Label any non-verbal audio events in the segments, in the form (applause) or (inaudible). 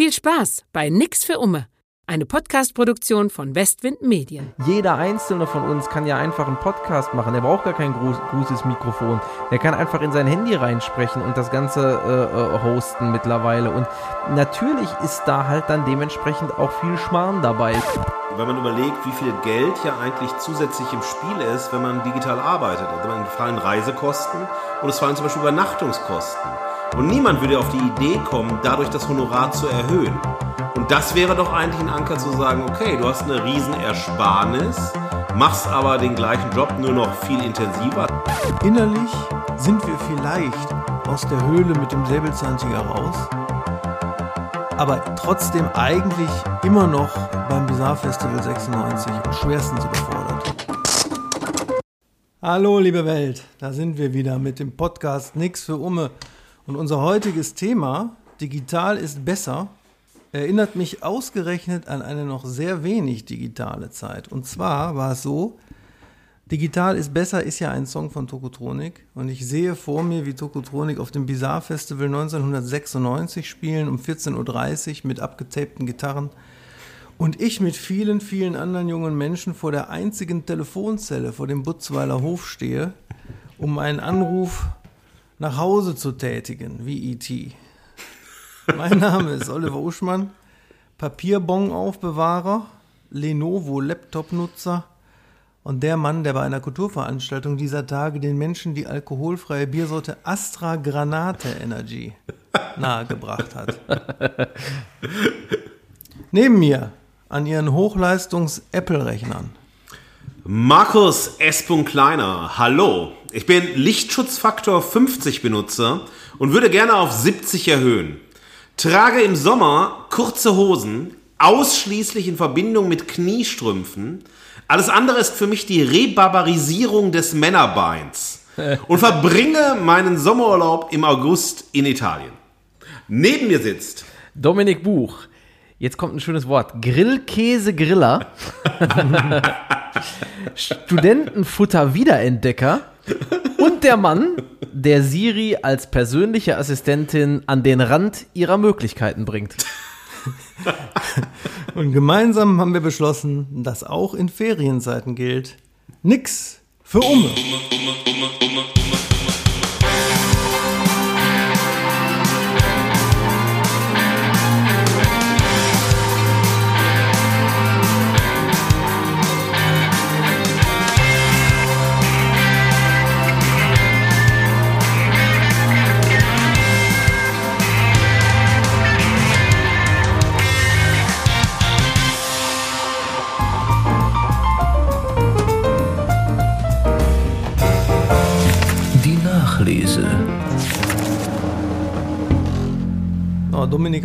Viel Spaß bei Nix für Umme, eine Podcast-Produktion von Westwind Medien. Jeder einzelne von uns kann ja einfach einen Podcast machen. Er braucht gar kein groß, großes Mikrofon. Er kann einfach in sein Handy reinsprechen und das Ganze äh, äh, hosten mittlerweile. Und natürlich ist da halt dann dementsprechend auch viel Schmarrn dabei. Wenn man überlegt, wie viel Geld ja eigentlich zusätzlich im Spiel ist, wenn man digital arbeitet. Also man fallen Reisekosten und es fallen zum Beispiel Übernachtungskosten. Und niemand würde auf die Idee kommen, dadurch das Honorar zu erhöhen. Und das wäre doch eigentlich ein Anker zu sagen, okay, du hast eine Riesenersparnis, machst aber den gleichen Job nur noch viel intensiver. Innerlich sind wir vielleicht aus der Höhle mit dem Säbelzahntiger raus, aber trotzdem eigentlich immer noch beim Bizarre Festival 96 und schwerstens überfordert. Hallo liebe Welt, da sind wir wieder mit dem Podcast Nix für Umme. Und unser heutiges Thema, digital ist besser, erinnert mich ausgerechnet an eine noch sehr wenig digitale Zeit. Und zwar war es so, Digital ist besser ist ja ein Song von Tokotronik und ich sehe vor mir, wie Tokotronik auf dem Bizarre Festival 1996 spielen um 14.30 Uhr mit abgetapten Gitarren und ich mit vielen, vielen anderen jungen Menschen vor der einzigen Telefonzelle vor dem Butzweiler Hof stehe, um einen Anruf nach Hause zu tätigen, wie E.T. Mein Name ist Oliver Uschmann, Papierbon-Aufbewahrer, Lenovo-Laptop-Nutzer und der Mann, der bei einer Kulturveranstaltung dieser Tage den Menschen die alkoholfreie Biersorte Astra Granate Energy nahegebracht hat. Neben mir an ihren Hochleistungs-Apple-Rechnern Markus S. Kleiner, hallo. Ich bin Lichtschutzfaktor 50 Benutzer und würde gerne auf 70 erhöhen. Trage im Sommer kurze Hosen, ausschließlich in Verbindung mit Kniestrümpfen. Alles andere ist für mich die Rebarbarisierung des Männerbeins. (laughs) Und verbringe meinen Sommerurlaub im August in Italien. Neben mir sitzt Dominik Buch. Jetzt kommt ein schönes Wort. Grillkäse-Griller. (laughs) Studentenfutter-Wiederentdecker. Und der Mann, der Siri als persönliche Assistentin an den Rand ihrer Möglichkeiten bringt. Und gemeinsam haben wir beschlossen, dass auch in Ferienzeiten gilt, nix für Umme. Die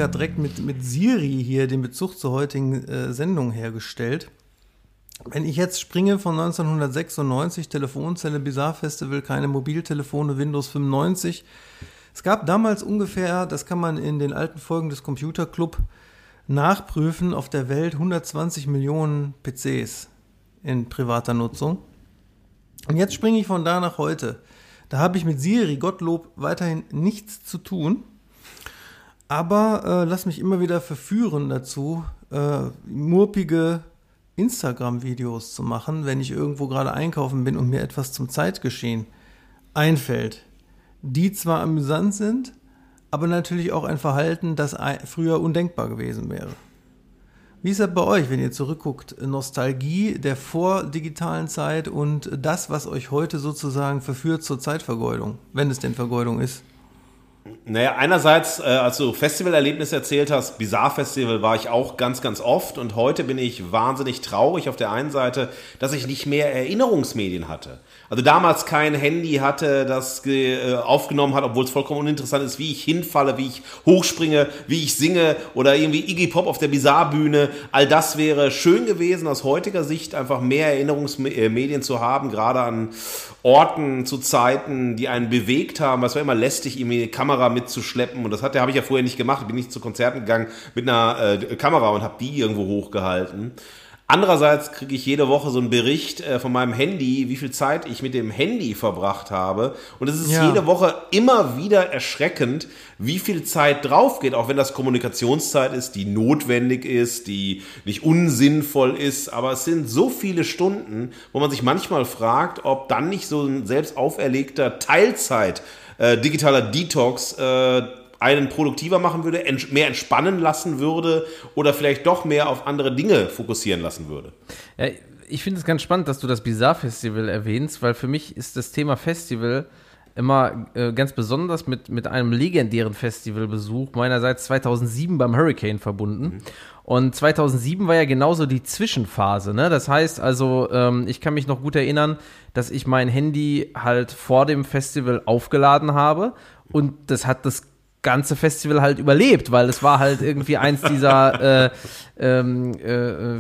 Hat direkt mit, mit Siri hier den Bezug zur heutigen äh, Sendung hergestellt. Wenn ich jetzt springe von 1996, Telefonzelle, Bizarre Festival, keine Mobiltelefone, Windows 95. Es gab damals ungefähr, das kann man in den alten Folgen des Computer Club nachprüfen, auf der Welt 120 Millionen PCs in privater Nutzung. Und jetzt springe ich von da nach heute. Da habe ich mit Siri, Gottlob, weiterhin nichts zu tun. Aber äh, lass mich immer wieder verführen dazu, äh, murpige Instagram-Videos zu machen, wenn ich irgendwo gerade einkaufen bin und mir etwas zum Zeitgeschehen einfällt. Die zwar amüsant sind, aber natürlich auch ein Verhalten, das früher undenkbar gewesen wäre. Wie ist das bei euch, wenn ihr zurückguckt? Nostalgie der vordigitalen Zeit und das, was euch heute sozusagen verführt zur Zeitvergeudung, wenn es denn Vergeudung ist? Naja, einerseits, äh, als du Festivalerlebnisse erzählt hast, Bizarre Festival war ich auch ganz, ganz oft und heute bin ich wahnsinnig traurig auf der einen Seite, dass ich nicht mehr Erinnerungsmedien hatte. Also damals kein Handy hatte, das äh, aufgenommen hat, obwohl es vollkommen uninteressant ist, wie ich hinfalle, wie ich hochspringe, wie ich singe oder irgendwie Iggy Pop auf der Bizarre-Bühne. All das wäre schön gewesen, aus heutiger Sicht einfach mehr Erinnerungsmedien zu haben, gerade an Orten zu Zeiten, die einen bewegt haben. Es war immer lästig, irgendwie eine Kamera mitzuschleppen. Und das habe ich ja vorher nicht gemacht. Ich bin nicht zu Konzerten gegangen mit einer äh, Kamera und habe die irgendwo hochgehalten. Andererseits kriege ich jede Woche so einen Bericht äh, von meinem Handy, wie viel Zeit ich mit dem Handy verbracht habe. Und es ist Ja. jede Woche immer wieder erschreckend, wie viel Zeit drauf geht, auch wenn das Kommunikationszeit ist, die notwendig ist, die nicht unsinnvoll ist. Aber es sind so viele Stunden, wo man sich manchmal fragt, ob dann nicht so ein selbst auferlegter Teilzeit äh, digitaler Detox äh, einen produktiver machen würde, ents mehr entspannen lassen würde oder vielleicht doch mehr auf andere Dinge fokussieren lassen würde. Ja, ich finde es ganz spannend, dass du das Bizarre Festival erwähnst, weil für mich ist das Thema Festival immer äh, ganz besonders mit, mit einem legendären Festivalbesuch meinerseits 2007 beim Hurricane verbunden. Und 2007 war ja genauso die Zwischenphase. Ne? Das heißt also, ähm, ich kann mich noch gut erinnern, dass ich mein Handy halt vor dem Festival aufgeladen habe und das hat das ganze Festival halt überlebt, weil es war halt irgendwie eins dieser äh, ähm, äh, äh,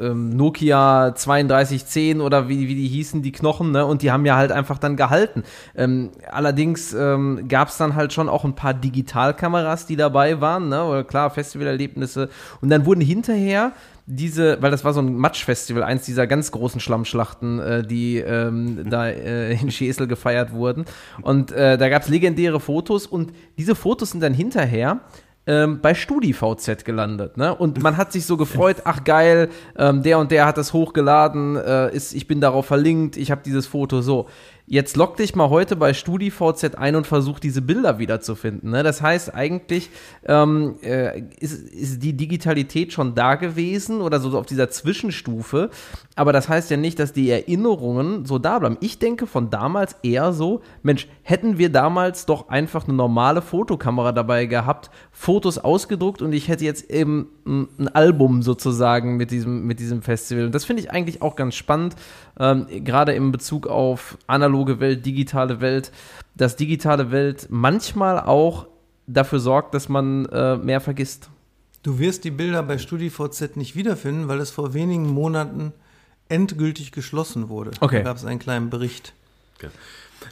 ähm, Nokia 3210 oder wie, wie die hießen, die Knochen, ne? Und die haben ja halt einfach dann gehalten. Ähm, allerdings ähm, gab es dann halt schon auch ein paar Digitalkameras, die dabei waren, ne? Oder klar, Festivalerlebnisse. Und dann wurden hinterher diese, weil das war so ein Matschfestival, eins dieser ganz großen Schlammschlachten, äh, die ähm, da äh, in Schesel gefeiert wurden. Und äh, da gab es legendäre Fotos und diese Fotos sind dann hinterher ähm, bei StudiVZ gelandet, ne? Und man hat sich so gefreut, ach geil, ähm, der und der hat das hochgeladen, äh, ist, ich bin darauf verlinkt, ich habe dieses Foto so. Jetzt log dich mal heute bei StudiVZ ein und versuch diese Bilder wiederzufinden. Ne? Das heißt, eigentlich ähm, äh, ist, ist die Digitalität schon da gewesen oder so auf dieser Zwischenstufe. Aber das heißt ja nicht, dass die Erinnerungen so da bleiben. Ich denke von damals eher so, Mensch, hätten wir damals doch einfach eine normale Fotokamera dabei gehabt, Fotos ausgedruckt und ich hätte jetzt eben ein, ein Album sozusagen mit diesem, mit diesem Festival. Und das finde ich eigentlich auch ganz spannend, ähm, gerade in Bezug auf analoge Welt, digitale Welt, dass digitale Welt manchmal auch dafür sorgt, dass man äh, mehr vergisst. Du wirst die Bilder bei StudiVZ nicht wiederfinden, weil es vor wenigen Monaten endgültig geschlossen wurde. Okay. Da gab es einen kleinen Bericht.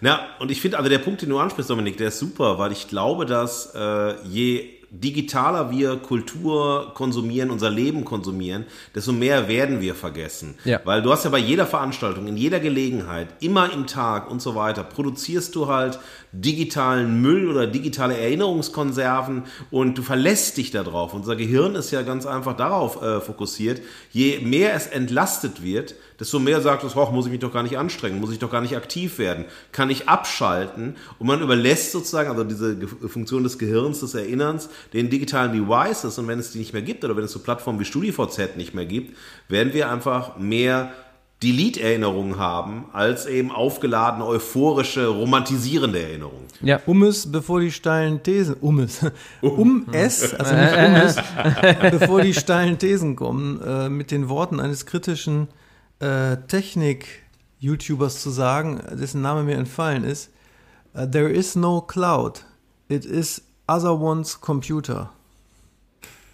Ja, und ich finde, also der Punkt, den du ansprichst, Dominik, der ist super, weil ich glaube, dass äh, je digitaler wir Kultur konsumieren, unser Leben konsumieren, desto mehr werden wir vergessen. Ja. Weil du hast ja bei jeder Veranstaltung, in jeder Gelegenheit, immer im Tag und so weiter, produzierst du halt digitalen Müll oder digitale Erinnerungskonserven und du verlässt dich darauf. Unser Gehirn ist ja ganz einfach darauf äh, fokussiert. Je mehr es entlastet wird, desto mehr sagt es, hoch, muss ich mich doch gar nicht anstrengen, muss ich doch gar nicht aktiv werden, kann ich abschalten und man überlässt sozusagen, also diese Funktion des Gehirns, des Erinnerns, den digitalen Devices und wenn es die nicht mehr gibt oder wenn es so Plattformen wie StudiVZ nicht mehr gibt, werden wir einfach mehr Delete-Erinnerungen haben, als eben aufgeladene, euphorische, romantisierende Erinnerungen. Ja. Um es, bevor die steilen Thesen, um es, um es, also nicht um es, bevor die steilen Thesen kommen, äh, mit den Worten eines kritischen äh, Technik-YouTubers zu sagen, dessen Name mir entfallen ist, there is no cloud, it is other one's computer.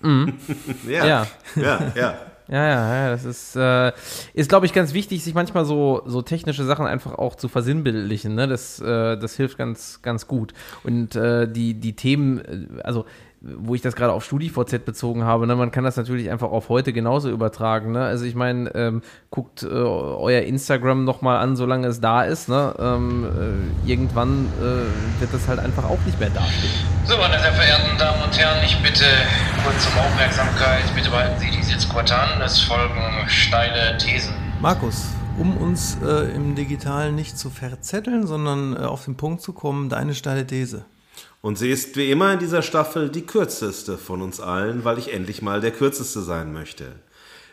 (laughs) Ja, Ja. ja, ja. Ja, ja, ja, das ist, äh, ist glaube ich, ganz wichtig, sich manchmal so, so technische Sachen einfach auch zu versinnbildlichen. Ne? Das, äh, das hilft ganz, ganz gut. Und äh, die, die Themen, äh, also wo ich das gerade auf StudiVZ bezogen habe, ne, man kann das natürlich einfach auf heute genauso übertragen. Ne? Also ich meine, ähm, guckt äh, euer Instagram nochmal an, solange es da ist. Ne? Ähm, äh, irgendwann äh, wird das halt einfach auch nicht mehr dastehen. So, meine sehr verehrten Damen und Herren, ich bitte kurz um Aufmerksamkeit. Bitte behalten Sie die Sitzquote an. Es folgen steile Thesen. Markus, um uns äh, im Digitalen nicht zu verzetteln, sondern äh, auf den Punkt zu kommen, deine steile These. Und sie ist wie immer in dieser Staffel die kürzeste von uns allen, weil ich endlich mal der kürzeste sein möchte.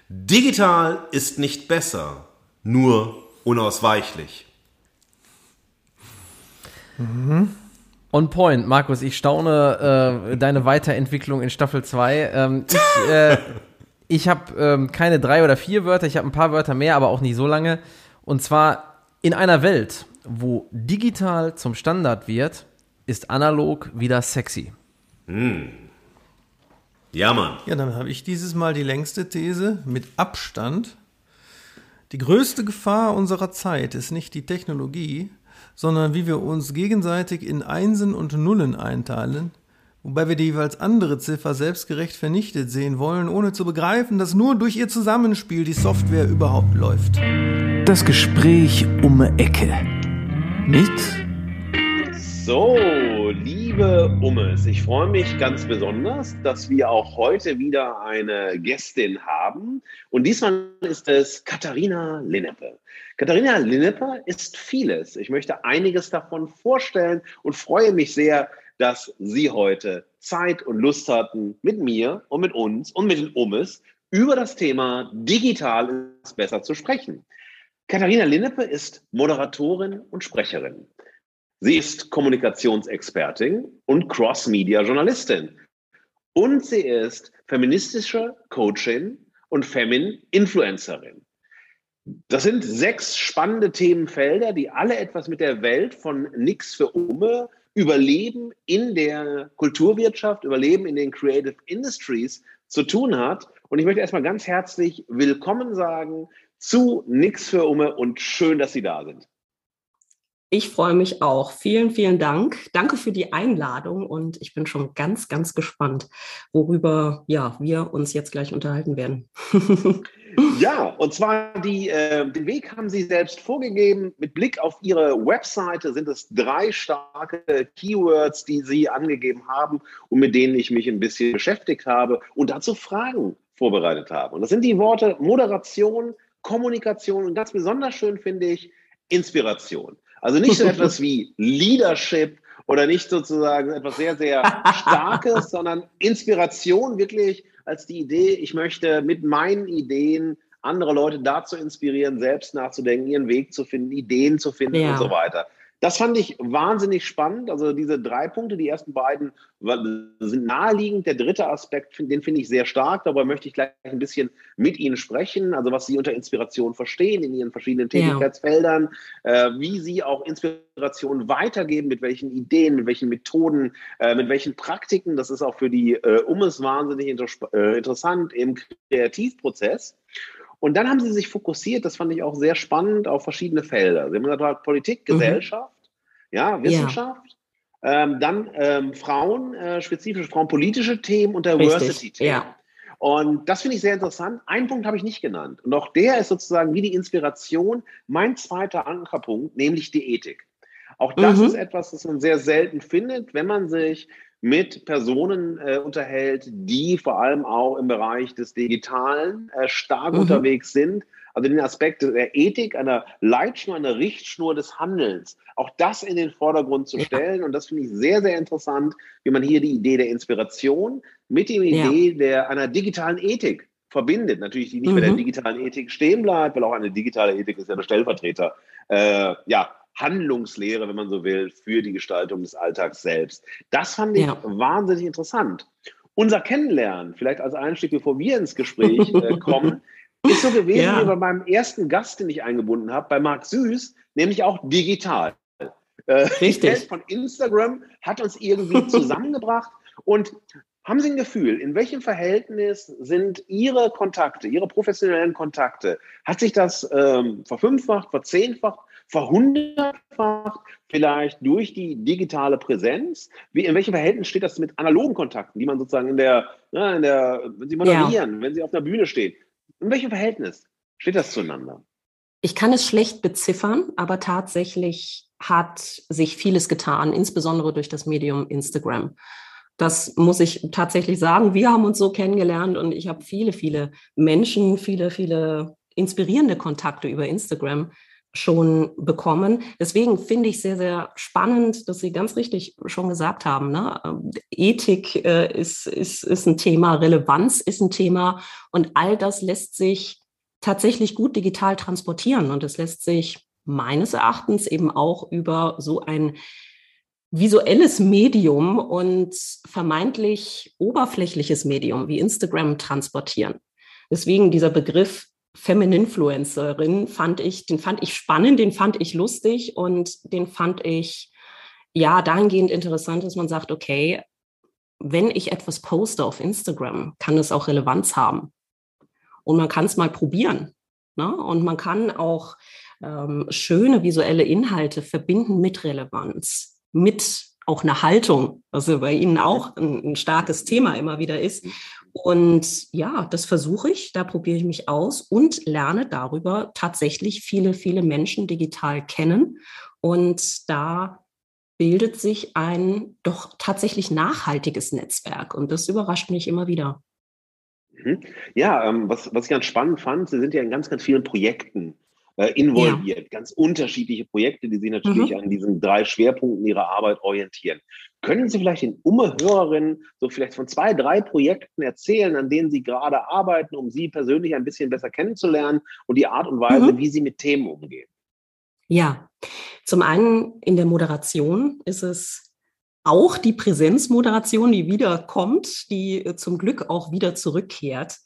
Digital ist nicht besser, nur unausweichlich. On point, Markus, ich staune äh, deine Weiterentwicklung in Staffel 2. Ähm, ich äh, (laughs) ich habe ähm, keine drei oder vier Wörter, ich habe ein paar Wörter mehr, aber auch nicht so lange. Und zwar in einer Welt, wo digital zum Standard wird, ist analog wieder sexy. Ja, Mann. Ja, dann habe ich dieses Mal die längste These mit Abstand. Die größte Gefahr unserer Zeit ist nicht die Technologie, sondern wie wir uns gegenseitig in Einsen und Nullen einteilen, wobei wir die jeweils andere Ziffer selbstgerecht vernichtet sehen wollen, ohne zu begreifen, dass nur durch ihr Zusammenspiel die Software überhaupt läuft. Das Gespräch um die Ecke. Mit So, liebe Ummes, ich freue mich ganz besonders, dass wir auch heute wieder eine Gästin haben. Und diesmal ist es Katharina Linneppe. Katharina Linneppe ist vieles. Ich möchte einiges davon vorstellen und freue mich sehr, dass Sie heute Zeit und Lust hatten, mit mir und mit uns und mit den Ummes über das Thema Digital ist besser zu sprechen. Katharina Linneppe ist Moderatorin und Sprecherin. Sie ist Kommunikationsexpertin und Cross-Media-Journalistin. Und sie ist feministische Coachin und Femin-Influencerin. Das sind sechs spannende Themenfelder, die alle etwas mit der Welt von Nix für Umme, Überleben in der Kulturwirtschaft, Überleben in den Creative Industries zu tun hat. Und ich möchte erstmal ganz herzlich willkommen sagen zu Nix für Umme und schön, dass Sie da sind. Ich freue mich auch. Vielen, vielen Dank. Danke für die Einladung und ich bin schon ganz, ganz gespannt, worüber ja, wir uns jetzt gleich unterhalten werden. (laughs) Ja, und zwar die, äh, den Weg haben Sie selbst vorgegeben. Mit Blick auf Ihre Webseite sind es drei starke Keywords, die Sie angegeben haben und mit denen ich mich ein bisschen beschäftigt habe und dazu Fragen vorbereitet habe. Und das sind die Worte Moderation, Kommunikation und ganz besonders schön finde ich Inspiration. Also nicht so (laughs) etwas wie Leadership oder nicht sozusagen etwas sehr, sehr Starkes, (laughs) sondern Inspiration wirklich als die Idee, ich möchte mit meinen Ideen andere Leute dazu inspirieren, selbst nachzudenken, ihren Weg zu finden, Ideen zu finden ja. und so weiter. Das fand ich wahnsinnig spannend. Also diese drei Punkte, die ersten beiden sind naheliegend. Der dritte Aspekt, den finde ich sehr stark. Darüber möchte ich gleich ein bisschen mit Ihnen sprechen. Also was Sie unter Inspiration verstehen in Ihren verschiedenen Tätigkeitsfeldern, ja. äh, wie Sie auch Inspiration weitergeben, mit welchen Ideen, mit welchen Methoden, äh, mit welchen Praktiken. Das ist auch für die äh, Ummes wahnsinnig inter äh, interessant im Kreativprozess. Und dann haben sie sich fokussiert, das fand ich auch sehr spannend, auf verschiedene Felder. Sie haben gesagt, Politik, mhm. Gesellschaft, mhm. ja, Wissenschaft, ja. Ähm, dann ähm, Frauen, äh, spezifische frauenpolitische Themen und Diversity-Themen. Ja. Und das finde ich sehr interessant. Einen Punkt habe ich nicht genannt. Und auch der ist sozusagen wie die Inspiration mein zweiter Ankerpunkt, nämlich die Ethik. Auch das mhm. ist etwas, das man sehr selten findet, wenn man sich mit Personen äh, unterhält, die vor allem auch im Bereich des Digitalen äh, stark mhm. unterwegs sind. Also den Aspekt der Ethik, einer Leitschnur, einer Richtschnur des Handelns, auch das in den Vordergrund zu stellen. Und das finde ich sehr, sehr interessant, wie man hier die Idee der Inspiration mit der Idee ja. der, einer digitalen Ethik verbindet. Natürlich, die nicht mhm. bei der digitalen Ethik stehen bleibt, weil auch eine digitale Ethik ist ja der Stellvertreter äh, ja, Handlungslehre, wenn man so will, für die Gestaltung des Alltags selbst. Das fand ich ja. wahnsinnig interessant. Unser Kennenlernen, vielleicht als Einstieg, bevor wir ins Gespräch äh, (laughs) kommen, ist so gewesen ja. wie bei meinem ersten Gast, den ich eingebunden habe, bei Marc Süß, nämlich auch digital. Äh, Richtig. von Instagram hat uns irgendwie (laughs) zusammengebracht und haben Sie ein Gefühl, in welchem Verhältnis sind Ihre Kontakte, Ihre professionellen Kontakte? Hat sich das ähm, verfünffacht, verzehnfacht verhundertfacht, vielleicht durch die digitale Präsenz? Wie, in welchem Verhältnis steht das mit analogen Kontakten, die man sozusagen in der, ja, in der wenn Sie moderieren, ja. wenn Sie auf einer Bühne stehen? In welchem Verhältnis steht das zueinander? Ich kann es schlecht beziffern, aber tatsächlich hat sich vieles getan, insbesondere durch das Medium Instagram. Das muss ich tatsächlich sagen. Wir haben uns so kennengelernt und ich habe viele, viele Menschen, viele, viele inspirierende Kontakte über Instagram schon bekommen. Deswegen finde ich sehr, sehr spannend, dass Sie ganz richtig schon gesagt haben. Ne? Ethik äh, ist, ist, ist ein Thema, Relevanz ist ein Thema und all das lässt sich tatsächlich gut digital transportieren und es lässt sich meines Erachtens eben auch über so ein visuelles Medium und vermeintlich oberflächliches Medium wie Instagram transportieren. Deswegen dieser Begriff Femininfluencerin fand ich, den fand ich spannend, den fand ich lustig und den fand ich ja dahingehend interessant, dass man sagt, okay, wenn ich etwas poste auf Instagram, kann es auch Relevanz haben. Und man kann es mal probieren. Ne? Und man kann auch ähm, schöne visuelle Inhalte verbinden mit Relevanz, mit auch eine Haltung, was bei Ihnen auch ein, ein starkes Thema immer wieder ist. Und ja, das versuche ich, da probiere ich mich aus und lerne darüber tatsächlich viele, viele Menschen digital kennen. Und da bildet sich ein doch tatsächlich nachhaltiges Netzwerk. Und das überrascht mich immer wieder. Mhm. Ja, ähm, was, was ich ganz spannend fand, Sie sind ja in ganz, ganz vielen Projekten äh, involviert. Ja. Ganz unterschiedliche Projekte, die Sie natürlich mhm. an diesen drei Schwerpunkten Ihrer Arbeit orientieren. Können Sie vielleicht den Umme-Hörerinnen so vielleicht von zwei, drei Projekten erzählen, an denen Sie gerade arbeiten, um Sie persönlich ein bisschen besser kennenzulernen und die Art und Weise, mhm. wie Sie mit Themen umgehen? Ja, zum einen in der Moderation ist es auch die Präsenzmoderation, die wiederkommt, die äh, zum Glück auch wieder zurückkehrt.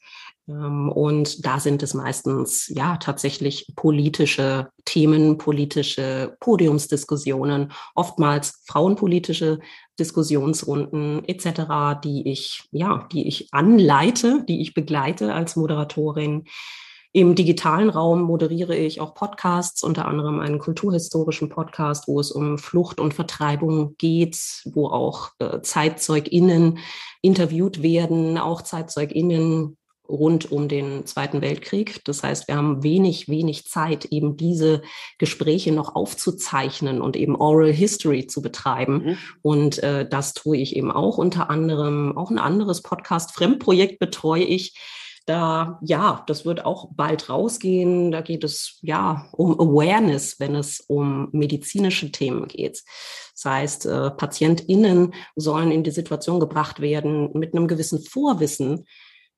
Ähm, und da sind es meistens ja tatsächlich politische Themen, politische Podiumsdiskussionen, oftmals frauenpolitische Diskussionsrunden etc., die ich ja, die ich anleite, die ich begleite als Moderatorin. Im digitalen Raum moderiere ich auch Podcasts, unter anderem einen kulturhistorischen Podcast, wo es um Flucht und Vertreibung geht, wo auch äh, ZeitzeugInnen interviewt werden, auch ZeitzeugInnen rund um den Zweiten Weltkrieg. Das heißt, wir haben wenig, wenig Zeit, eben diese Gespräche noch aufzuzeichnen und eben Oral History zu betreiben. Mhm. Und äh, das tue ich eben auch unter anderem. Auch ein anderes Podcast-Fremdprojekt betreue ich da, ja, das wird auch bald rausgehen. Da geht es ja um Awareness, wenn es um medizinische Themen geht. Das heißt, äh, PatientInnen sollen in die Situation gebracht werden, mit einem gewissen Vorwissen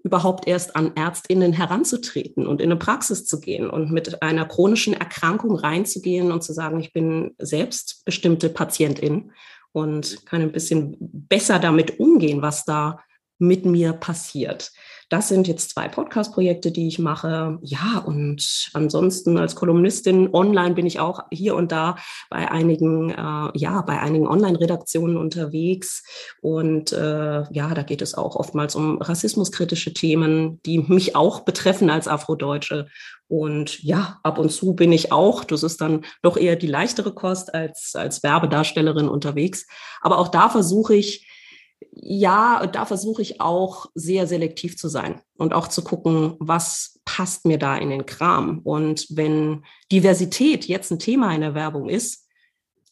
überhaupt erst an ÄrztInnen heranzutreten und in eine Praxis zu gehen und mit einer chronischen Erkrankung reinzugehen und zu sagen, ich bin selbstbestimmte Patientin und kann ein bisschen besser damit umgehen, was da mit mir passiert. Das sind jetzt zwei Podcast-Projekte, die ich mache. Ja, und ansonsten als Kolumnistin online bin ich auch hier und da bei einigen, äh, ja, bei einigen Online-Redaktionen unterwegs. Und äh, ja, da geht es auch oftmals um rassismuskritische Themen, die mich auch betreffen als Afrodeutsche. Und ja, ab und zu bin ich auch, das ist dann doch eher die leichtere Kost als, als Werbedarstellerin unterwegs. Aber auch da versuche ich, ja, da versuche ich auch sehr selektiv zu sein und auch zu gucken, was passt mir da in den Kram. Und wenn Diversität jetzt ein Thema in der Werbung ist,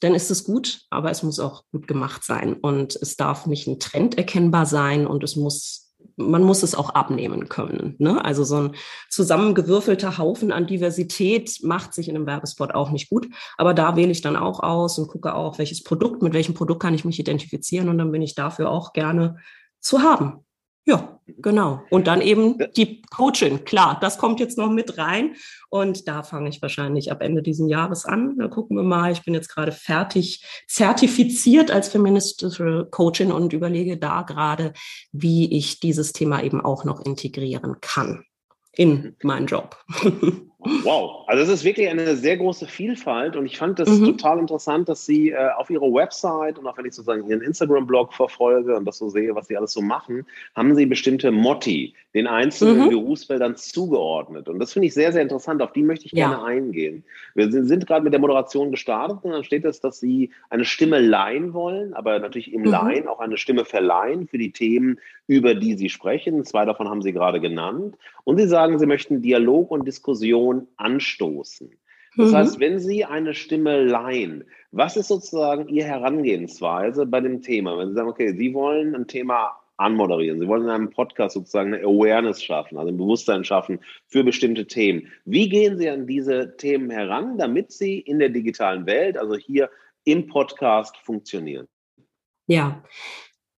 dann ist es gut, aber es muss auch gut gemacht sein. Und es darf nicht ein Trend erkennbar sein und es muss man muss es auch abnehmen können. Ne? Also so ein zusammengewürfelter Haufen an Diversität macht sich in einem Werbespot auch nicht gut. Aber da wähle ich dann auch aus und gucke auch, welches Produkt, mit welchem Produkt kann ich mich identifizieren und dann bin ich dafür auch gerne zu haben. Ja, genau. Und dann eben die Coaching. Klar, das kommt jetzt noch mit rein. Und da fange ich wahrscheinlich ab Ende dieses Jahres an. Da gucken wir mal. Ich bin jetzt gerade fertig zertifiziert als feministische Coachin und überlege da gerade, wie ich dieses Thema eben auch noch integrieren kann in meinen Job. (laughs) Wow, also es ist wirklich eine sehr große Vielfalt und ich fand das mhm. total interessant, dass Sie äh, auf Ihrer Website und auch wenn ich sozusagen Ihren Instagram-Blog verfolge und das so sehe, was Sie alles so machen, haben Sie bestimmte Motti den einzelnen mhm. Berufsfeldern zugeordnet und das finde ich sehr, sehr interessant. Auf die möchte ich ja. gerne eingehen. Wir sind, sind gerade mit der Moderation gestartet und dann steht es, dass Sie eine Stimme leihen wollen, aber natürlich im mhm. Leihen auch eine Stimme verleihen für die Themen, über die Sie sprechen. Zwei davon haben Sie gerade genannt und Sie sagen, Sie möchten Dialog und Diskussion Diskussion anstoßen. Das mhm. heißt, wenn Sie eine Stimme leihen, was ist sozusagen Ihre Herangehensweise bei dem Thema? Wenn Sie sagen, okay, Sie wollen ein Thema anmoderieren, Sie wollen in einem Podcast sozusagen eine Awareness schaffen, also ein Bewusstsein schaffen für bestimmte Themen. Wie gehen Sie an diese Themen heran, damit sie in der digitalen Welt, also hier im Podcast, funktionieren? Ja,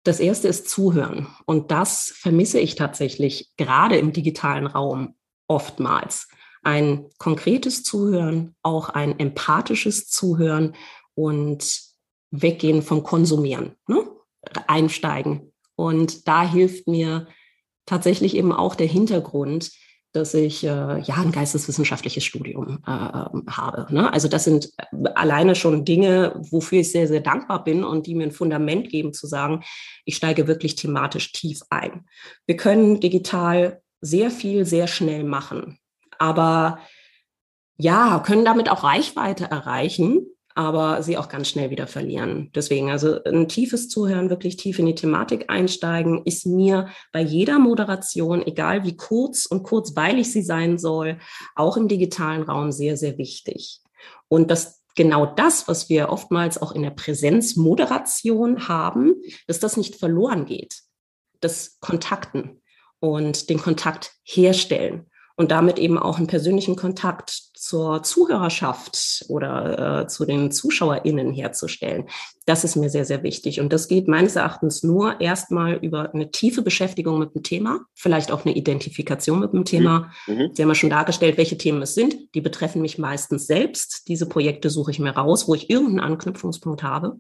das erste ist Zuhören. Und das vermisse ich tatsächlich gerade im digitalen Raum oftmals ein konkretes Zuhören, auch ein empathisches Zuhören und weggehen vom Konsumieren, ne? einsteigen. Und da hilft mir tatsächlich eben auch der Hintergrund, dass ich äh, ja ein geisteswissenschaftliches Studium äh, habe. Ne? Also das sind alleine schon Dinge, wofür ich sehr, sehr dankbar bin und die mir ein Fundament geben zu sagen, ich steige wirklich thematisch tief ein. Wir können digital sehr viel, sehr schnell machen aber ja, können damit auch Reichweite erreichen. aber sie auch ganz schnell wieder verlieren. Deswegen, also ein tiefes Zuhören, wirklich tief in die Thematik einsteigen, ist mir bei jeder Moderation, egal wie kurz und kurzweilig sie sein soll, auch im digitalen Raum sehr, sehr wichtig. Und das genau das, was wir oftmals auch in der Präsenzmoderation haben, dass das nicht verloren geht. Das Kontakten und den Kontakt herstellen und damit eben auch einen persönlichen Kontakt zur Zuhörerschaft oder äh, zu den ZuschauerInnen herzustellen. Das ist mir sehr, sehr wichtig. Und das geht meines Erachtens nur erstmal über eine tiefe Beschäftigung mit dem Thema, vielleicht auch eine Identifikation mit dem Thema. Mhm. mhm. Sie haben ja schon dargestellt, welche Themen es sind. Die betreffen mich meistens selbst. Diese Projekte suche ich mir raus, wo ich irgendeinen Anknüpfungspunkt habe.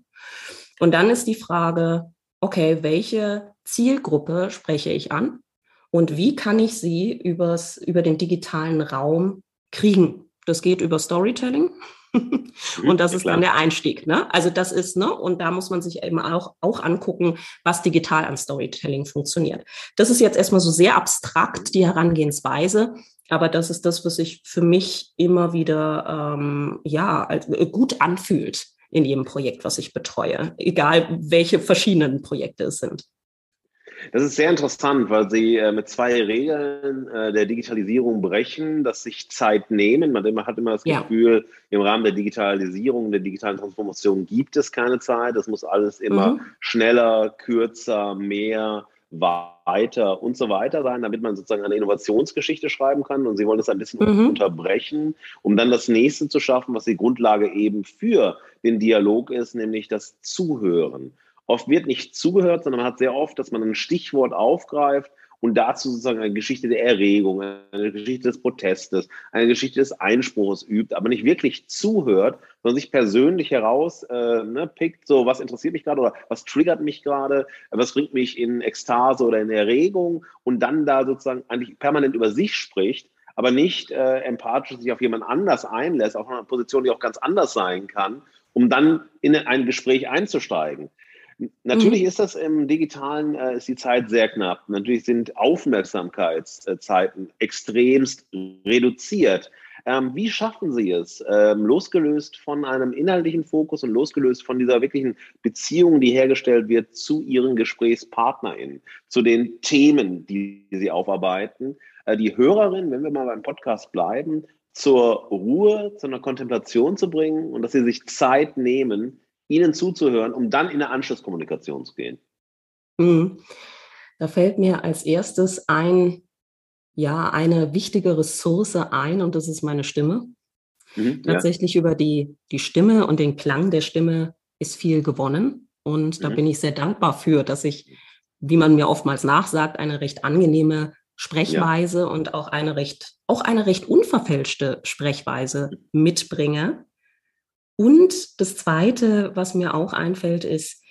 Und dann ist die Frage, okay, welche Zielgruppe spreche ich an? Und wie kann ich sie übers, über den digitalen Raum kriegen. Das geht über Storytelling. und das ist dann der Einstieg. Ne? Also das ist, ne, und da muss man sich eben auch, auch angucken, was digital an Storytelling funktioniert. Das ist jetzt erstmal so sehr abstrakt, die Herangehensweise, aber das ist das, was sich für mich immer wieder ähm, ja, äh, gut anfühlt in jedem Projekt, was ich betreue, egal welche verschiedenen Projekte es sind. Das ist sehr interessant, weil Sie äh, mit zwei Regeln äh, der Digitalisierung brechen, dass sich Zeit nehmen. Man hat immer das ja. Gefühl, im Rahmen der Digitalisierung, der digitalen Transformation gibt es keine Zeit. Das muss alles immer mhm. schneller, kürzer, mehr, weiter und so weiter sein, damit man sozusagen eine Innovationsgeschichte schreiben kann. Und Sie wollen das ein bisschen mhm. unterbrechen, um dann das nächste zu schaffen, was die Grundlage eben für den Dialog ist, nämlich das Zuhören. Oft wird nicht zugehört, sondern man hat sehr oft, dass man ein Stichwort aufgreift und dazu sozusagen eine Geschichte der Erregung, eine Geschichte des Protestes, eine Geschichte des Einspruchs übt, aber nicht wirklich zuhört, sondern sich persönlich herauspickt, äh, ne, so was interessiert mich gerade oder was triggert mich gerade, was bringt mich in Ekstase oder in Erregung und dann da sozusagen eigentlich permanent über sich spricht, aber nicht äh, empathisch sich auf jemand anders einlässt, auf eine Position, die auch ganz anders sein kann, um dann in ein Gespräch einzusteigen. Natürlich mhm. ist das im Digitalen, äh, ist die Zeit sehr knapp. Natürlich sind Aufmerksamkeitszeiten extremst reduziert. Ähm, wie schaffen Sie es, ähm, losgelöst von einem inhaltlichen Fokus und losgelöst von dieser wirklichen Beziehung, die hergestellt wird zu Ihren GesprächspartnerInnen, zu den Themen, die Sie aufarbeiten, äh, die Hörerin, wenn wir mal beim Podcast bleiben, zur Ruhe, zu einer Kontemplation zu bringen und dass sie sich Zeit nehmen, ihnen zuzuhören, um dann in eine Anschlusskommunikation zu gehen? Mhm. Da fällt mir als erstes ein, ja, eine wichtige Ressource ein und das ist meine Stimme. Mhm, Tatsächlich ja. über die, die Stimme und den Klang der Stimme ist viel gewonnen. Und da mhm. bin ich sehr dankbar für, dass ich, wie man mir oftmals nachsagt, eine recht angenehme Sprechweise ja. und auch eine recht, auch eine recht unverfälschte Sprechweise mitbringe. Und das Zweite, was mir auch einfällt, ist,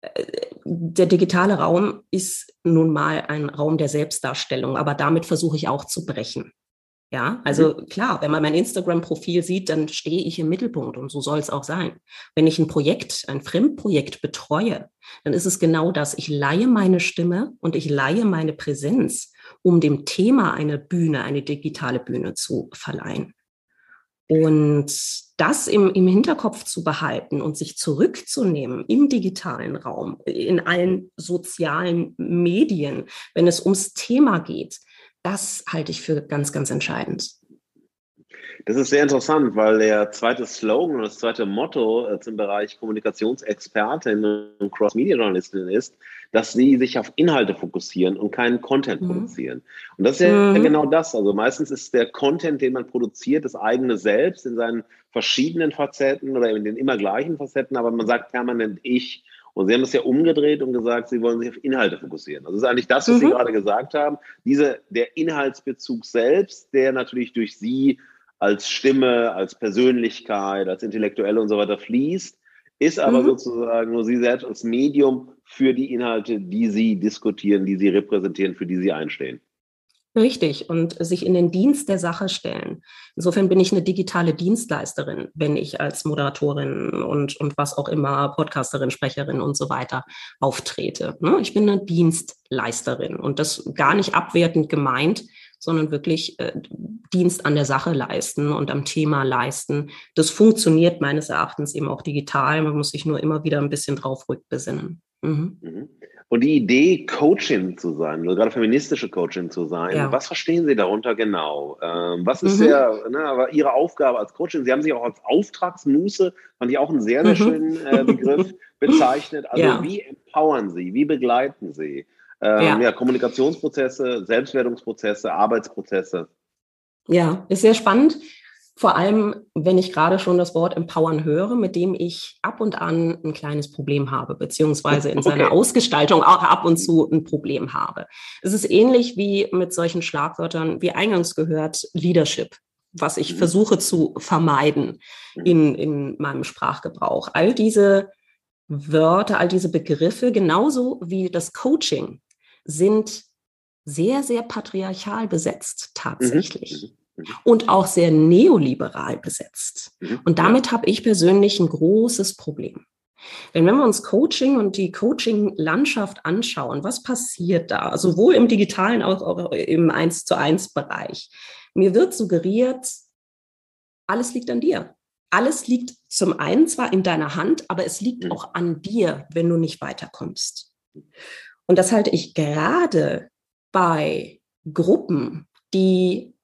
äh, der digitale Raum ist nun mal ein Raum der Selbstdarstellung, aber damit versuche ich auch zu brechen. Ja, also mhm. klar, wenn man mein Instagram-Profil sieht, dann stehe ich im Mittelpunkt und so soll es auch sein. Wenn ich ein Projekt, ein Fremdprojekt betreue, dann ist es genau das. Ich leihe meine Stimme und ich leihe meine Präsenz, um dem Thema eine Bühne, eine digitale Bühne zu verleihen. Und das im, im Hinterkopf zu behalten und sich zurückzunehmen im digitalen Raum, in allen sozialen Medien, wenn es ums Thema geht, das halte ich für ganz, ganz entscheidend. Das ist sehr interessant, weil der zweite Slogan und das zweite Motto äh, zum Bereich Kommunikationsexpertin und Cross-Media-Journalistin ist, dass sie sich auf Inhalte fokussieren und keinen Content mhm. produzieren. Und das ist ja mhm. genau das. Also meistens ist der Content, den man produziert, das eigene Selbst in seinen verschiedenen Facetten oder in den immer gleichen Facetten, aber man sagt permanent ich. Und Sie haben das ja umgedreht und gesagt, Sie wollen sich auf Inhalte fokussieren. Also das ist eigentlich das, was mhm. Sie gerade gesagt haben. Diese, der Inhaltsbezug selbst, der natürlich durch Sie als Stimme, als Persönlichkeit, als Intellektuelle und so weiter fließt, ist aber mhm. sozusagen nur Sie selbst als Medium für die Inhalte, die Sie diskutieren, die Sie repräsentieren, für die Sie einstehen. Richtig, und sich in den Dienst der Sache stellen. Insofern bin ich eine digitale Dienstleisterin, wenn ich als Moderatorin und, und was auch immer, Podcasterin, Sprecherin und so weiter auftrete. Ne? Ich bin eine Dienstleisterin und das gar nicht abwertend gemeint, sondern wirklich äh, Dienst an der Sache leisten und am Thema leisten. Das funktioniert meines Erachtens eben auch digital. Man muss sich nur immer wieder ein bisschen drauf rückbesinnen. Mhm. Mhm. Und die Idee, Coaching zu sein, oder gerade feministische Coaching zu sein, ja. was verstehen Sie darunter genau? Ähm, was ist mhm. der, ne, Ihre Aufgabe als Coaching? Sie haben sich auch als Auftragsmuße, fand ich auch einen sehr, sehr mhm. schönen äh, Begriff, bezeichnet. (laughs) Also ja. wie empowern Sie, wie begleiten Sie? Ähm, ja. ja, Kommunikationsprozesse, Selbstwertungsprozesse, Arbeitsprozesse. Ja, ist sehr spannend. Vor allem, wenn ich gerade schon das Wort empowern höre, mit dem ich ab und an ein kleines Problem habe, beziehungsweise in (laughs) okay. seiner Ausgestaltung auch ab und zu ein Problem habe. Es ist ähnlich wie mit solchen Schlagwörtern, wie eingangs gehört, Leadership, was ich mhm. versuche zu vermeiden mhm. in, in meinem Sprachgebrauch. All diese Wörter, all diese Begriffe, genauso wie das Coaching, sind sehr, sehr patriarchal besetzt tatsächlich. Mhm. Mhm. Und auch sehr neoliberal besetzt. Mhm. Und damit habe ich persönlich ein großes Problem. Denn wenn wir uns Coaching und die Coaching-Landschaft anschauen, was passiert da? Sowohl im digitalen als auch im 1 zu 1 Bereich. Mir wird suggeriert, alles liegt an dir. Alles liegt zum einen zwar in deiner Hand, aber es liegt mhm. auch an dir, wenn du nicht weiterkommst. Und das halte ich gerade bei Gruppen, die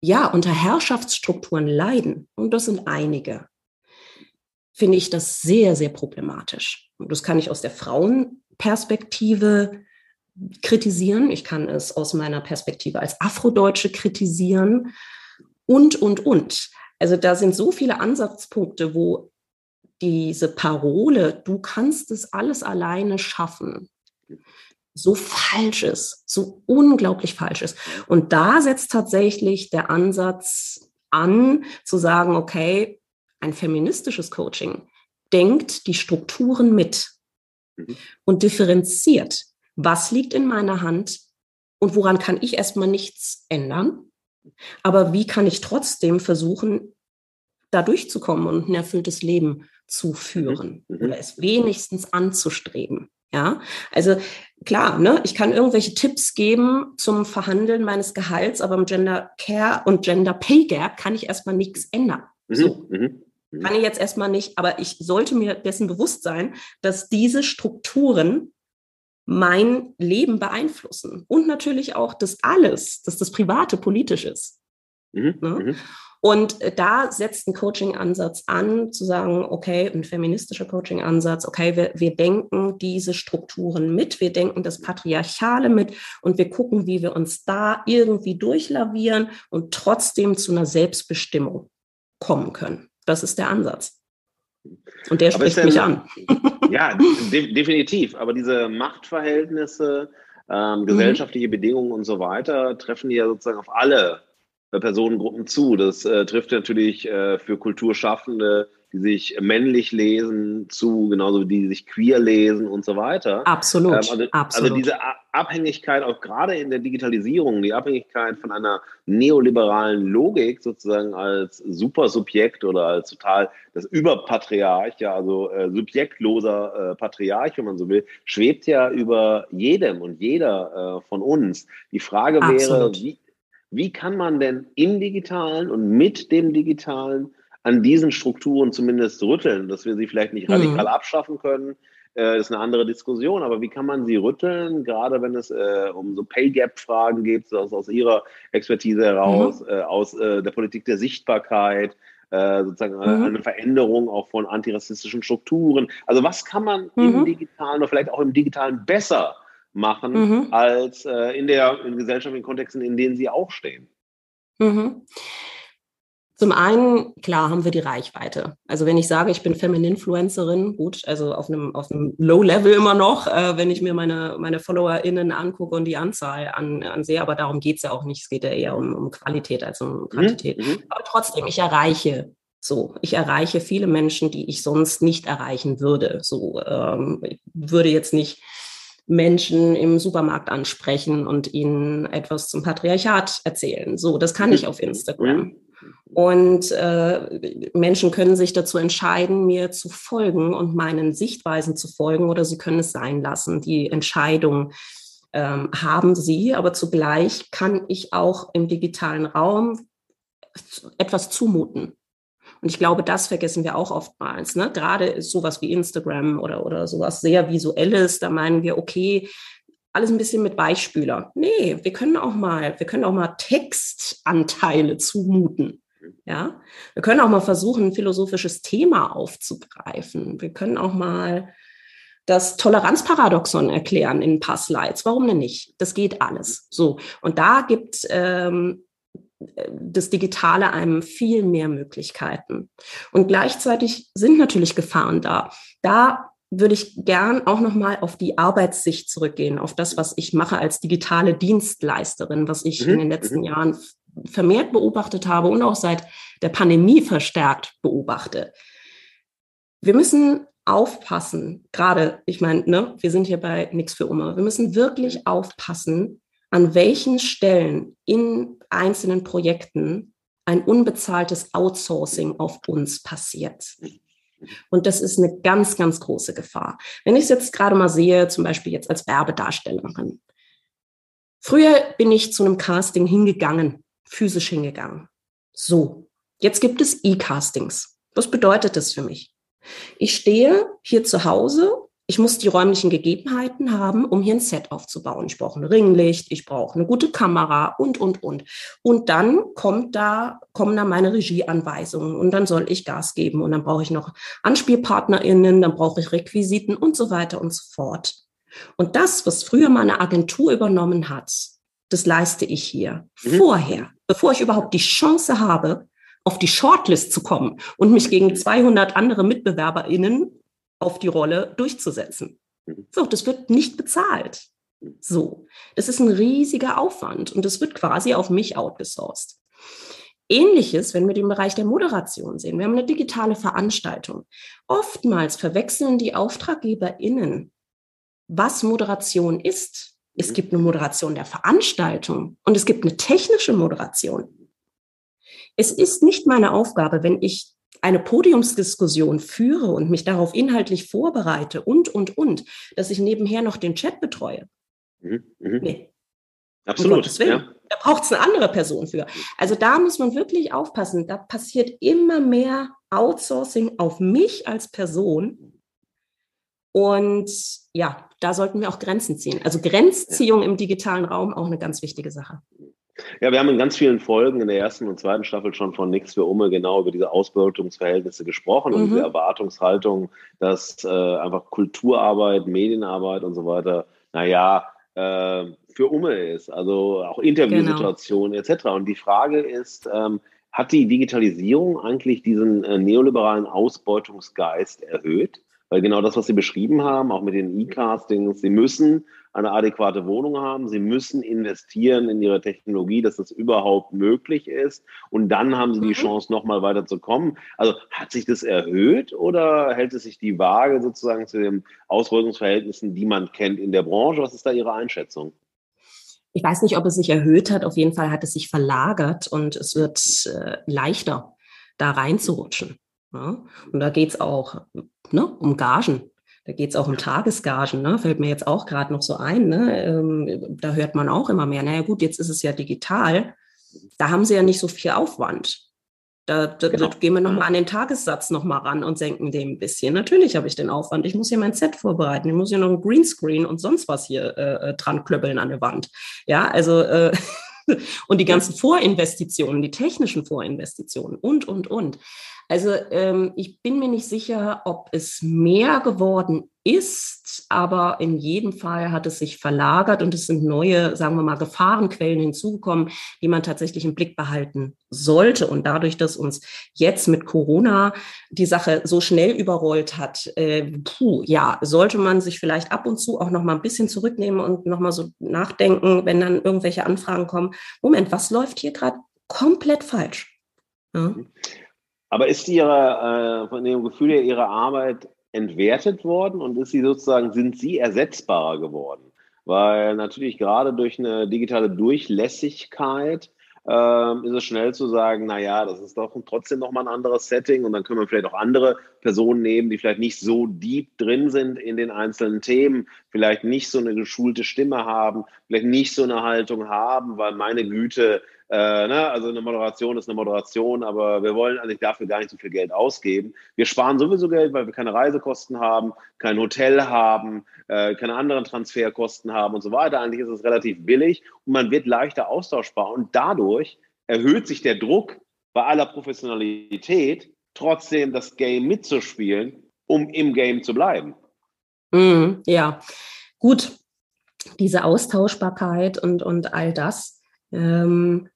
ja unter Herrschaftsstrukturen leiden, und das sind einige, finde ich das sehr, sehr problematisch. Und das kann ich aus der Frauenperspektive kritisieren. Ich kann es aus meiner Perspektive als Afrodeutsche kritisieren und, und, und. Also da sind so viele Ansatzpunkte, wo diese Parole, du kannst es alles alleine schaffen, so falsch ist, so unglaublich falsch ist. Und da setzt tatsächlich der Ansatz an, zu sagen, okay, ein feministisches Coaching denkt die Strukturen mit mhm. und differenziert, was liegt in meiner Hand und woran kann ich erstmal nichts ändern. Aber wie kann ich trotzdem versuchen, da durchzukommen und ein erfülltes Leben zu führen mhm. oder es wenigstens anzustreben? Ja, also klar, ne, ich kann irgendwelche Tipps geben zum Verhandeln meines Gehalts, aber im Gender Care und Gender Pay Gap kann ich erstmal nichts ändern. Mhm. So. Mhm. Mhm. Kann ich jetzt erstmal nicht, aber ich sollte mir dessen bewusst sein, dass diese Strukturen mein Leben beeinflussen und natürlich auch das alles, dass das Private politisch ist. Mhm. Ne? Mhm. Und äh, da setzt ein Coaching-Ansatz an, zu sagen, okay, ein feministischer Coaching-Ansatz, okay, wir, wir denken diese Strukturen mit, wir denken das Patriarchale mit und wir gucken, wie wir uns da irgendwie durchlavieren und trotzdem zu einer Selbstbestimmung kommen können. Das ist der Ansatz. Und der spricht denn, mich an. (laughs) Ja, de definitiv. Aber diese Machtverhältnisse, ähm, mhm. gesellschaftliche mhm. Bedingungen und so weiter treffen ja sozusagen auf alle Personengruppen zu. Das äh, trifft natürlich äh, für Kulturschaffende, die sich männlich lesen, zu, genauso wie die sich queer lesen und so weiter. Absolut. Ähm, also, Absolut. also diese Abhängigkeit, auch gerade in der Digitalisierung, die Abhängigkeit von einer neoliberalen Logik sozusagen als Supersubjekt oder als total das Überpatriarch, ja, also äh, subjektloser äh, Patriarch, wenn man so will, schwebt ja über jedem und jeder äh, von uns. Die Frage Absolut. wäre, wie, wie kann man denn im Digitalen und mit dem Digitalen an diesen Strukturen zumindest rütteln, dass wir sie vielleicht nicht mhm. radikal mhm. abschaffen können, äh, ist eine andere Diskussion, aber wie kann man sie rütteln, gerade wenn es äh, um so Pay Gap Fragen geht, aus, aus Ihrer Expertise heraus, mhm. äh, aus äh, der Politik der Sichtbarkeit, äh, sozusagen mhm. eine Veränderung auch von antirassistischen Strukturen. Also was kann man im mhm. Digitalen oder vielleicht auch im Digitalen besser machen mhm. als äh, in der in gesellschaftlichen Kontexten, in denen sie auch stehen. Mhm. Zum einen, klar, haben wir die Reichweite. Also wenn ich sage, ich bin Feminine-Influencerin, gut, also auf einem, auf einem Low-Level immer noch, äh, wenn ich mir meine, meine FollowerInnen angucke und die Anzahl an, ansehe, aber darum geht es ja auch nicht. Es geht ja eher um, um Qualität als um mhm. Quantität. Mhm. Aber trotzdem, ich erreiche so, ich erreiche viele Menschen, die ich sonst nicht erreichen würde. So, ähm, ich würde jetzt nicht Menschen im Supermarkt ansprechen und ihnen etwas zum Patriarchat erzählen. So, das kann ich auf Instagram. Und äh, Menschen können sich dazu entscheiden, mir zu folgen und meinen Sichtweisen zu folgen oder sie können es sein lassen. Die Entscheidung ähm, haben sie, aber zugleich kann ich auch im digitalen Raum etwas zumuten. Und ich glaube, das vergessen wir auch oftmals. Ne? Gerade ist sowas wie Instagram oder, oder sowas sehr Visuelles, da meinen wir, okay, alles ein bisschen mit Beispieler. Nee, wir können auch mal, wir können auch mal Textanteile zumuten. Ja, wir können auch mal versuchen, ein philosophisches Thema aufzugreifen. Wir können auch mal das Toleranzparadoxon erklären in ein paar Slides. Warum denn nicht? Das geht alles. So. Und da gibt ähm, das Digitale einem viel mehr Möglichkeiten. Und gleichzeitig sind natürlich Gefahren da. Da würde ich gern auch nochmal auf die Arbeitssicht zurückgehen, auf das, was ich mache als digitale Dienstleisterin, was ich mhm. in den letzten mhm. Jahren vermehrt beobachtet habe und auch seit der Pandemie verstärkt beobachte. Wir müssen aufpassen, gerade, ich meine, ne, wir sind hier bei Nix für Umme, wir müssen wirklich aufpassen, an welchen Stellen in einzelnen Projekten ein unbezahltes Outsourcing auf uns passiert. Und das ist eine ganz, ganz große Gefahr. Wenn ich es jetzt gerade mal sehe, zum Beispiel jetzt als Werbedarstellerin. Früher bin ich zu einem Casting hingegangen, physisch hingegangen. So, jetzt gibt es E-Castings. Was bedeutet das für mich? Ich stehe hier zu Hause ich muss die räumlichen Gegebenheiten haben, um hier ein Set aufzubauen. Ich brauche ein Ringlicht, ich brauche eine gute Kamera und, und, und. Und dann kommt da, kommen da meine Regieanweisungen und dann soll ich Gas geben und dann brauche ich noch AnspielpartnerInnen, dann brauche ich Requisiten und so weiter und so fort. Und das, was früher meine Agentur übernommen hat, das leiste ich hier mhm. vorher, bevor ich überhaupt die Chance habe, auf die Shortlist zu kommen und mich gegen 200 andere MitbewerberInnen auf die Rolle durchzusetzen. Mhm. So, das wird nicht bezahlt. So, das ist ein riesiger Aufwand und das wird quasi auf mich outgesourced. Ähnliches, wenn wir den Bereich der Moderation sehen. Wir haben eine digitale Veranstaltung. Oftmals verwechseln die AuftraggeberInnen, was Moderation ist. Es mhm. gibt eine Moderation der Veranstaltung und es gibt eine technische Moderation. Es ist nicht meine Aufgabe, wenn ich eine Podiumsdiskussion führe und mich darauf inhaltlich vorbereite und, und, und, dass ich nebenher noch den Chat betreue. Mhm. Mhm. Nee. Absolut. Um ja. Da braucht es eine andere Person für. Also da muss man wirklich aufpassen. Da passiert immer mehr Outsourcing auf mich als Person. Und ja, da sollten wir auch Grenzen ziehen. Also Grenzziehung im digitalen Raum auch eine ganz wichtige Sache. Ja, wir haben in ganz vielen Folgen in der ersten und zweiten Staffel schon von Nix für Umme genau über diese Ausbeutungsverhältnisse gesprochen mhm. und diese Erwartungshaltung, dass äh, einfach Kulturarbeit, Medienarbeit und so weiter, naja, äh, für Umme ist, also auch Interviewsituationen genau. etc. Und die Frage ist, ähm, hat die Digitalisierung eigentlich diesen äh, neoliberalen Ausbeutungsgeist erhöht? Weil genau das, was Sie beschrieben haben, auch mit den E-Castings, Sie müssen eine adäquate Wohnung haben. Sie müssen investieren in ihre Technologie, dass das überhaupt möglich ist. Und dann haben sie die mhm. Chance, nochmal weiterzukommen. Also hat sich das erhöht oder hält es sich die Waage sozusagen zu den Ausbeutungsverhältnissen, die man kennt in der Branche? Was ist da Ihre Einschätzung? Ich weiß nicht, ob es sich erhöht hat. Auf jeden Fall hat es sich verlagert und es wird äh, leichter, da reinzurutschen. Ja? Und da geht es auch ne, um Gagen. Da geht es auch um Tagesgagen, ne? fällt mir jetzt auch gerade noch so ein. Ne? Ähm, da hört man auch immer mehr, naja gut, jetzt ist es ja digital. Da haben sie ja nicht so viel Aufwand. Da, da, genau. da gehen wir nochmal an den Tagessatz nochmal ran und senken den ein bisschen. Natürlich habe ich den Aufwand. Ich muss hier mein Set vorbereiten. Ich muss hier noch ein Greenscreen und sonst was hier äh, äh dran klöppeln an der Wand. Ja, also äh, (laughs) und die ganzen Vorinvestitionen, die technischen Vorinvestitionen und, und, und. Also ähm, ich bin mir nicht sicher, ob es mehr geworden ist, aber in jedem Fall hat es sich verlagert und es sind neue, sagen wir mal, Gefahrenquellen hinzugekommen, die man tatsächlich im Blick behalten sollte. Und dadurch, dass uns jetzt mit Corona die Sache so schnell überrollt hat, äh, puh, ja, sollte man sich vielleicht ab und zu auch noch mal ein bisschen zurücknehmen und noch mal so nachdenken, wenn dann irgendwelche Anfragen kommen. Moment, was läuft hier gerade komplett falsch? Ja. Aber ist ihre, äh, von dem Gefühl her ihre Arbeit entwertet worden und ist sie sozusagen, sind sie ersetzbarer geworden? Weil natürlich gerade durch eine digitale Durchlässigkeit äh, ist es schnell zu sagen, na ja, das ist doch trotzdem nochmal ein anderes Setting und dann können wir vielleicht auch andere Personen nehmen, die vielleicht nicht so deep drin sind in den einzelnen Themen, vielleicht nicht so eine geschulte Stimme haben, vielleicht nicht so eine Haltung haben, weil meine Güte, äh, ne, also eine Moderation ist eine Moderation, aber wir wollen eigentlich dafür gar nicht so viel Geld ausgeben. Wir sparen sowieso Geld, weil wir keine Reisekosten haben, kein Hotel haben, äh, keine anderen Transferkosten haben und so weiter. Eigentlich ist es relativ billig und man wird leichter austauschbar und dadurch erhöht sich der Druck bei aller Professionalität, trotzdem das Game mitzuspielen, um im Game zu bleiben. Mm, ja, gut. Diese Austauschbarkeit und, und all das, ähm,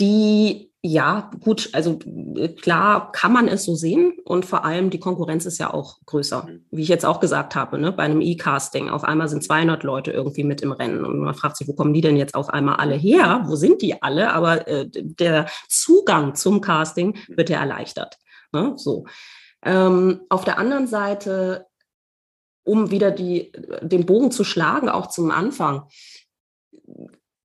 die, ja, gut, also äh, klar kann man es so sehen und vor allem die Konkurrenz ist ja auch größer. Mhm. Wie ich jetzt auch gesagt habe, ne, bei einem E-Casting, auf einmal sind 200 Leute irgendwie mit im Rennen und man fragt sich, wo kommen die denn jetzt auf einmal alle her? Wo sind die alle? Aber äh, der Zugang zum Casting wird ja erleichtert. Ne? So. Ähm, auf der anderen Seite, um wieder die, den Bogen zu schlagen, auch zum Anfang,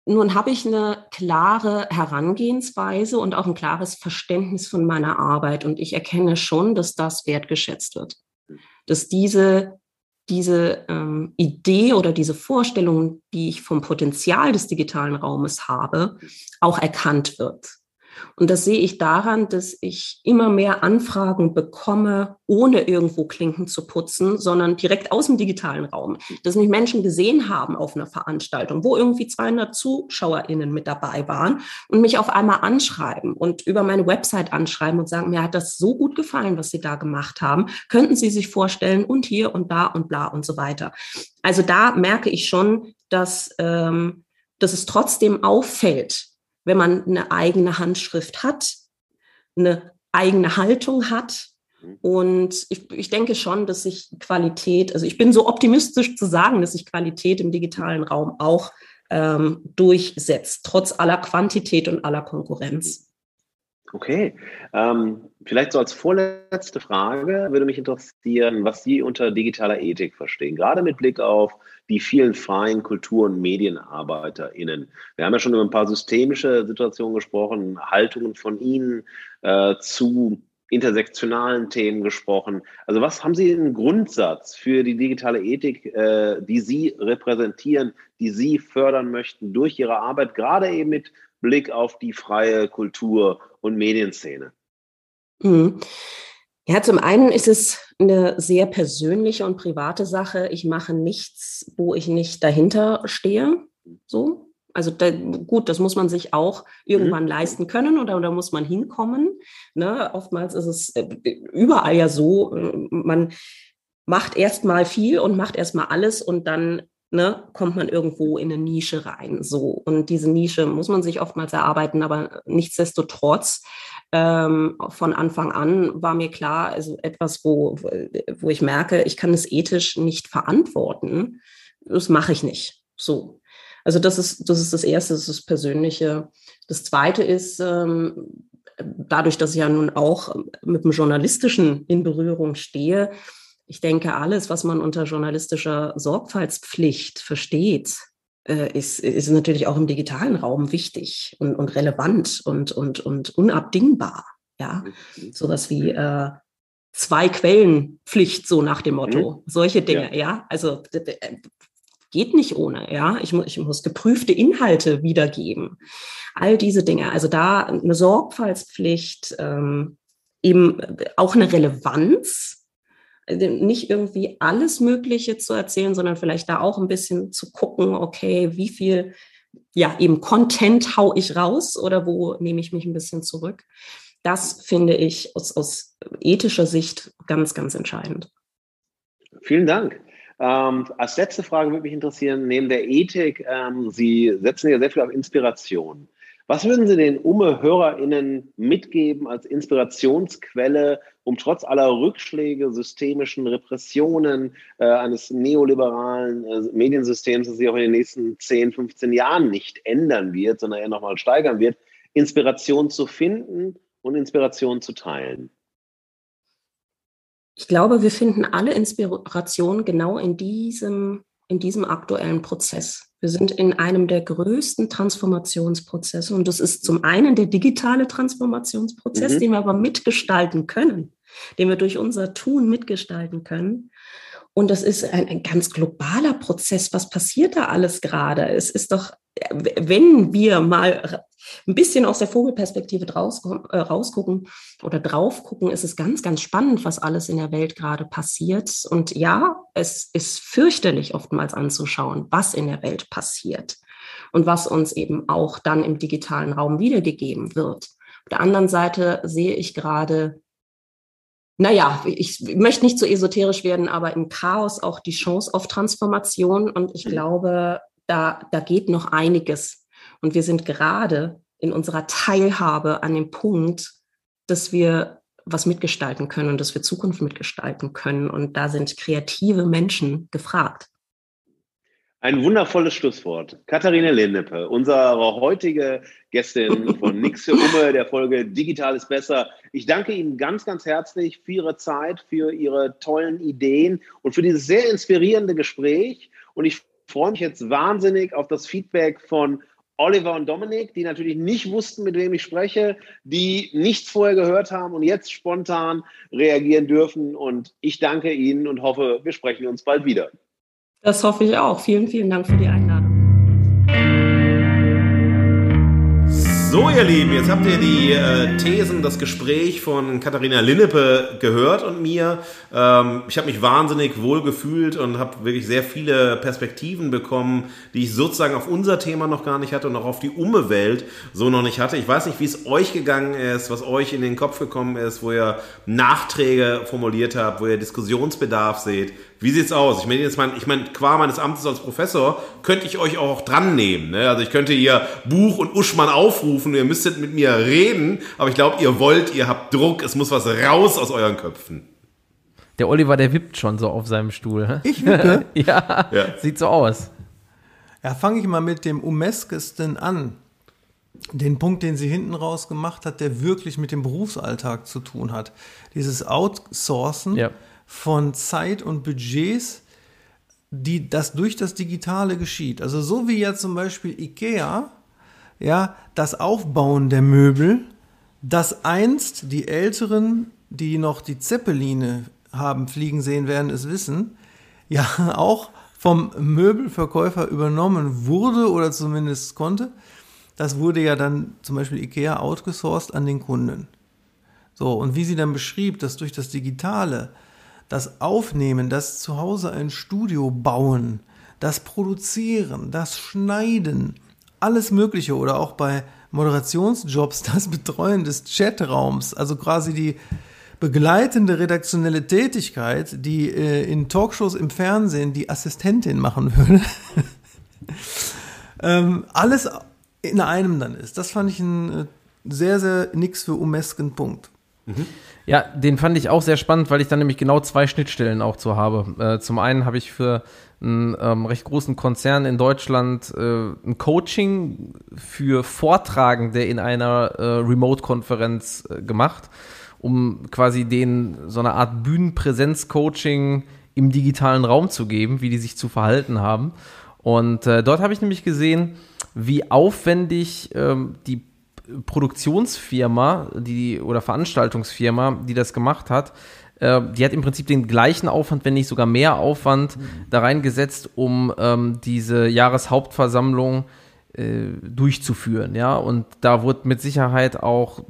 nun habe ich eine klare Herangehensweise und auch ein klares Verständnis von meiner Arbeit und ich erkenne schon, dass das wertgeschätzt wird. Dass diese, diese ähm, Idee oder diese Vorstellung, die ich vom Potenzial des digitalen Raumes habe, auch erkannt wird. Und das sehe ich daran, dass ich immer mehr Anfragen bekomme, ohne irgendwo Klinken zu putzen, sondern direkt aus dem digitalen Raum. Dass mich Menschen gesehen haben auf einer Veranstaltung, wo irgendwie 200 ZuschauerInnen mit dabei waren und mich auf einmal anschreiben und über meine Website anschreiben und sagen, mir hat das so gut gefallen, was Sie da gemacht haben. Könnten Sie sich vorstellen und hier und da und bla und so weiter. Also da merke ich schon, dass, ähm, dass es trotzdem auffällt, wenn man eine eigene Handschrift hat, eine eigene Haltung hat. Mhm. Und ich, ich denke schon, dass sich Qualität, also ich bin so optimistisch zu sagen, dass sich Qualität im digitalen Raum auch ähm, durchsetzt, trotz aller Quantität und aller Konkurrenz. Okay, ähm, vielleicht so als vorletzte Frage würde mich interessieren, was Sie unter digitaler Ethik verstehen, gerade mit Blick auf die vielen freien Kultur- und MedienarbeiterInnen. Wir haben ja schon über ein paar systemische Situationen gesprochen, Haltungen von Ihnen äh, zu intersektionalen Themen gesprochen. Also was haben Sie einen Grundsatz für die digitale Ethik, äh, die Sie repräsentieren, die Sie fördern möchten durch Ihre Arbeit, gerade eben mit Blick auf die freie Kultur- und Medienszene? Mhm. Ja, zum einen ist es eine sehr persönliche und private Sache. Ich mache nichts, wo ich nicht dahinter stehe. So. Also da, gut, das muss man sich auch irgendwann mhm. leisten können oder da muss man hinkommen. Ne? Oftmals ist es äh, überall ja so, äh, man macht erstmal viel und macht erstmal alles und dann ne, kommt man irgendwo in eine Nische rein. So. Und diese Nische muss man sich oftmals erarbeiten, aber nichtsdestotrotz ähm, von Anfang an war mir klar, also etwas, wo, wo ich merke, ich kann es ethisch nicht verantworten. Das mache ich nicht. So. Also das ist, das ist das Erste, das ist das Persönliche. Das Zweite ist, ähm, dadurch, dass ich ja nun auch mit dem Journalistischen in Berührung stehe, ich denke, alles, was man unter journalistischer Sorgfaltspflicht versteht, äh, ist, ist natürlich auch im digitalen Raum wichtig und, und relevant und, und, und unabdingbar. Ja, mhm. sowas wie äh, zwei Quellenpflicht, so nach dem Motto. Mhm. Solche Dinge, ja. ja? Also äh, geht nicht ohne, ja. Ich, mu ich muss geprüfte Inhalte wiedergeben. All diese Dinge. Also da eine Sorgfaltspflicht, ähm, eben auch eine Relevanz, nicht irgendwie alles Mögliche zu erzählen, sondern vielleicht da auch ein bisschen zu gucken, okay, wie viel, ja, eben Content hau ich raus oder wo nehme ich mich ein bisschen zurück. Das finde ich aus, aus ethischer Sicht ganz, ganz entscheidend. Vielen Dank. Ähm, als letzte Frage würde mich interessieren, neben der Ethik, ähm, Sie setzen ja sehr viel auf Inspiration. Was würden Sie den UME-HörerInnen mitgeben als Inspirationsquelle, um trotz aller Rückschläge, systemischen Repressionen äh, eines neoliberalen äh, Mediensystems, das sich auch in den nächsten 10, 15 Jahren nicht ändern wird, sondern eher nochmal steigern wird, Inspiration zu finden und Inspiration zu teilen? Ich glaube, wir finden alle Inspiration genau in diesem, in diesem aktuellen Prozess. Wir sind in einem der größten Transformationsprozesse und das ist zum einen der digitale Transformationsprozess, mhm. den wir aber mitgestalten können. den wir durch unser Tun mitgestalten können. Und das ist ein, ein ganz globaler Prozess. Was passiert da alles gerade? Es ist doch, wenn wir mal ein bisschen aus der Vogelperspektive draus, äh, rausgucken oder drauf gucken, ist es ganz, ganz spannend, was alles in der Welt gerade passiert. Und ja, es ist fürchterlich oftmals anzuschauen, was in der Welt passiert und was uns eben auch dann im digitalen Raum wiedergegeben wird. Auf der anderen Seite sehe ich gerade naja, ich möchte nicht so esoterisch werden, aber im Chaos auch die Chance auf Transformation. Und ich mhm. glaube, da, da geht noch einiges. Und wir sind gerade in unserer Teilhabe an dem Punkt, dass wir was mitgestalten können und dass wir Zukunft mitgestalten können. Und da sind kreative Menschen gefragt. Ein wundervolles Schlusswort. Katharina Lindepe, unsere heutige Gästin von (laughs) Nix für Umme, der Folge Digital ist besser. Ich danke Ihnen ganz, ganz herzlich für Ihre Zeit, für Ihre tollen Ideen und für dieses sehr inspirierende Gespräch. Und ich freue mich jetzt wahnsinnig auf das Feedback von Oliver und Dominik, die natürlich nicht wussten, mit wem ich spreche, die nichts vorher gehört haben und jetzt spontan reagieren dürfen. Und ich danke Ihnen und hoffe, wir sprechen uns bald wieder. Das hoffe ich auch. Vielen, vielen Dank für die Einladung. So, ihr Lieben, jetzt habt ihr die äh, Thesen, das Gespräch von Katharina Linnepe gehört und mir. Ähm, ich habe mich wahnsinnig wohl gefühlt und habe wirklich sehr viele Perspektiven bekommen, die ich sozusagen auf unser Thema noch gar nicht hatte und auch auf die Umwelt so noch nicht hatte. Ich weiß nicht, wie es euch gegangen ist, was euch in den Kopf gekommen ist, wo ihr Nachträge formuliert habt, wo ihr Diskussionsbedarf seht. Wie sieht's aus? Ich meine, jetzt mein, ich meine, qua meines Amtes als Professor könnte ich euch auch dran nehmen. Ne? Also ich könnte hier Buch und Uschmann aufrufen, ihr müsstet mit mir reden, aber ich glaube, ihr wollt, ihr habt Druck, es muss was raus aus euren Köpfen. Der Oliver, der wippt schon so auf seinem Stuhl. Ich wippe? (laughs) ja, ja, sieht so aus. Ja, fange ich mal mit dem umeskesten an. Den Punkt, den sie hinten raus gemacht hat, der wirklich mit dem Berufsalltag zu tun hat. Dieses Outsourcen. Ja von Zeit und Budgets, die das durch das Digitale geschieht. Also so wie ja zum Beispiel IKEA, ja, das Aufbauen der Möbel, das einst die Älteren, die noch die Zeppeline haben fliegen sehen, werden es wissen, ja (laughs) auch vom Möbelverkäufer übernommen wurde oder zumindest konnte. Das wurde ja dann zum Beispiel IKEA outgesourced an den Kunden. So, und wie sie dann beschrieb, dass durch das Digitale das Aufnehmen, das zu Hause ein Studio bauen, das Produzieren, das Schneiden, alles Mögliche oder auch bei Moderationsjobs (laughs) das Betreuen des Chatraums, also quasi die begleitende redaktionelle Tätigkeit, die äh, in Talkshows im Fernsehen die Assistentin machen würde. (laughs) ähm, alles in einem dann ist. Das fand ich ein äh, sehr, sehr nix für umesken Punkt. Mhm. Ja, den fand ich auch sehr spannend, weil ich dann nämlich genau zwei Schnittstellen auch zu habe. Äh, zum einen habe ich für einen ähm, recht großen Konzern in Deutschland äh, ein Coaching für Vortragende in einer äh, Remote-Konferenz äh, gemacht, um quasi denen so eine Art Bühnenpräsenz-Coaching im digitalen Raum zu geben, wie die sich zu verhalten haben. Und äh, dort habe ich nämlich gesehen, wie aufwendig ähm, die Produktionsfirma, die oder Veranstaltungsfirma, die das gemacht hat, äh, die hat im Prinzip den gleichen Aufwand, wenn nicht sogar mehr Aufwand mhm. da reingesetzt, um ähm, diese Jahreshauptversammlung äh, durchzuführen. Ja, und da wurde mit Sicherheit auch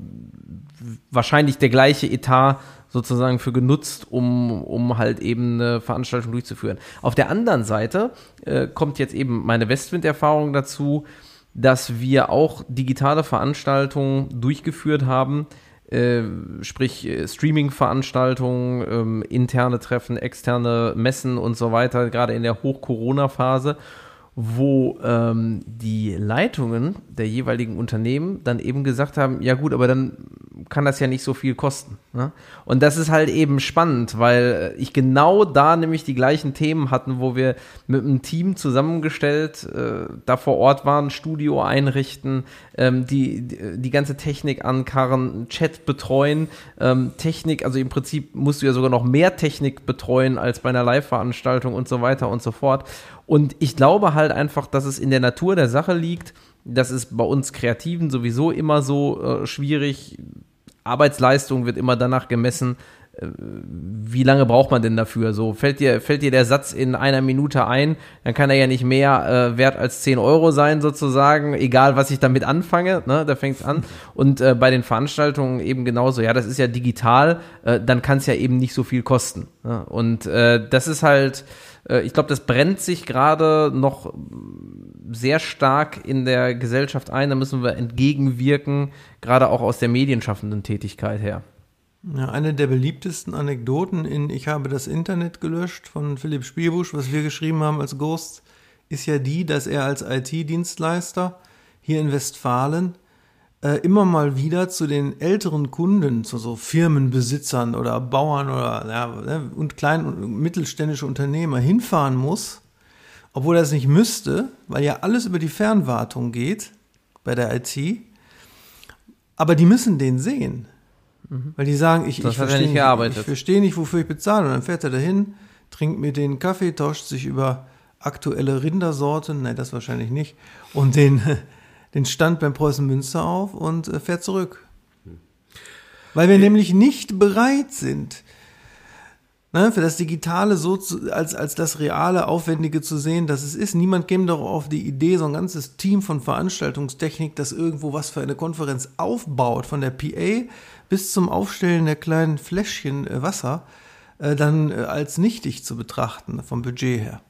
wahrscheinlich der gleiche Etat sozusagen für genutzt, um, um halt eben eine Veranstaltung durchzuführen. Auf der anderen Seite äh, kommt jetzt eben meine Westwind-Erfahrung dazu, dass wir auch digitale Veranstaltungen durchgeführt haben, äh, sprich äh, Streaming-Veranstaltungen, ähm, interne Treffen, externe Messen und so weiter, gerade in der Hoch-Corona-Phase wo ähm, die Leitungen der jeweiligen Unternehmen dann eben gesagt haben, ja gut, aber dann kann das ja nicht so viel kosten. Ne? Und das ist halt eben spannend, weil ich genau da nämlich die gleichen Themen hatten, wo wir mit einem Team zusammengestellt äh, da vor Ort waren, Studio einrichten, ähm, die, die ganze Technik ankarren, Chat betreuen, ähm, Technik, also im Prinzip musst du ja sogar noch mehr Technik betreuen als bei einer Live-Veranstaltung und so weiter und so fort. Und ich glaube halt einfach, dass es in der Natur der Sache liegt. Das ist bei uns Kreativen sowieso immer so äh, schwierig. Arbeitsleistung wird immer danach gemessen, wie lange braucht man denn dafür? So, fällt dir, fällt dir der Satz in einer Minute ein, dann kann er ja nicht mehr äh, wert als 10 Euro sein, sozusagen, egal was ich damit anfange, ne, da fängt's an. Und äh, bei den Veranstaltungen eben genauso, ja, das ist ja digital, äh, dann kann es ja eben nicht so viel kosten. Ne? Und äh, das ist halt, äh, ich glaube, das brennt sich gerade noch sehr stark in der Gesellschaft ein, da müssen wir entgegenwirken, gerade auch aus der medienschaffenden Tätigkeit her. Ja, eine der beliebtesten Anekdoten in Ich habe das Internet gelöscht von Philipp Spielbusch, was wir geschrieben haben als Ghost, ist ja die, dass er als IT-Dienstleister hier in Westfalen äh, immer mal wieder zu den älteren Kunden, zu so Firmenbesitzern oder Bauern oder ja, ne, und kleinen und mittelständische Unternehmer hinfahren muss, obwohl er es nicht müsste, weil ja alles über die Fernwartung geht bei der IT. Aber die müssen den sehen. Mhm. Weil die sagen, ich, ich verstehe nicht, nicht, ich verstehe nicht, wofür ich bezahle. Und dann fährt er dahin, trinkt mir den Kaffee, tauscht sich über aktuelle Rindersorten, nein, das wahrscheinlich nicht, und den, (laughs) den Stand beim Preußen Münster auf und äh, fährt zurück. Weil wir nämlich nicht bereit sind, ne, für das Digitale so zu, als, als das reale, aufwendige zu sehen, dass es ist. Niemand käme doch auf die Idee, so ein ganzes Team von Veranstaltungstechnik, das irgendwo was für eine Konferenz aufbaut, von der PA bis zum Aufstellen der kleinen Fläschchen äh, Wasser äh, dann äh, als nichtig zu betrachten vom Budget her.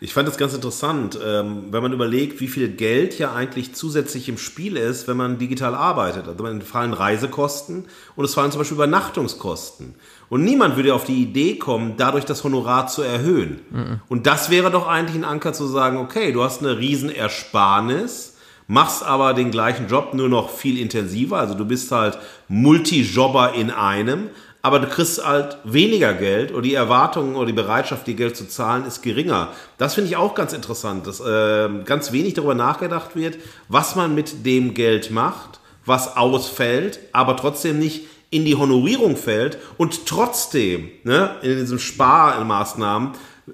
Ich fand das ganz interessant, ähm, wenn man überlegt, wie viel Geld ja eigentlich zusätzlich im Spiel ist, wenn man digital arbeitet. Also es fallen Reisekosten und es fallen zum Beispiel Übernachtungskosten. Und niemand würde auf die Idee kommen, dadurch das Honorar zu erhöhen. Mhm. Und das wäre doch eigentlich ein Anker zu sagen, okay, du hast eine Riesenersparnis machst aber den gleichen Job nur noch viel intensiver. Also du bist halt Multijobber in einem, aber du kriegst halt weniger Geld oder die Erwartungen oder die Bereitschaft, dir Geld zu zahlen, ist geringer. Das finde ich auch ganz interessant, dass äh, ganz wenig darüber nachgedacht wird, was man mit dem Geld macht, was ausfällt, aber trotzdem nicht in die Honorierung fällt und trotzdem ne, in diesen Sparmaßnahmen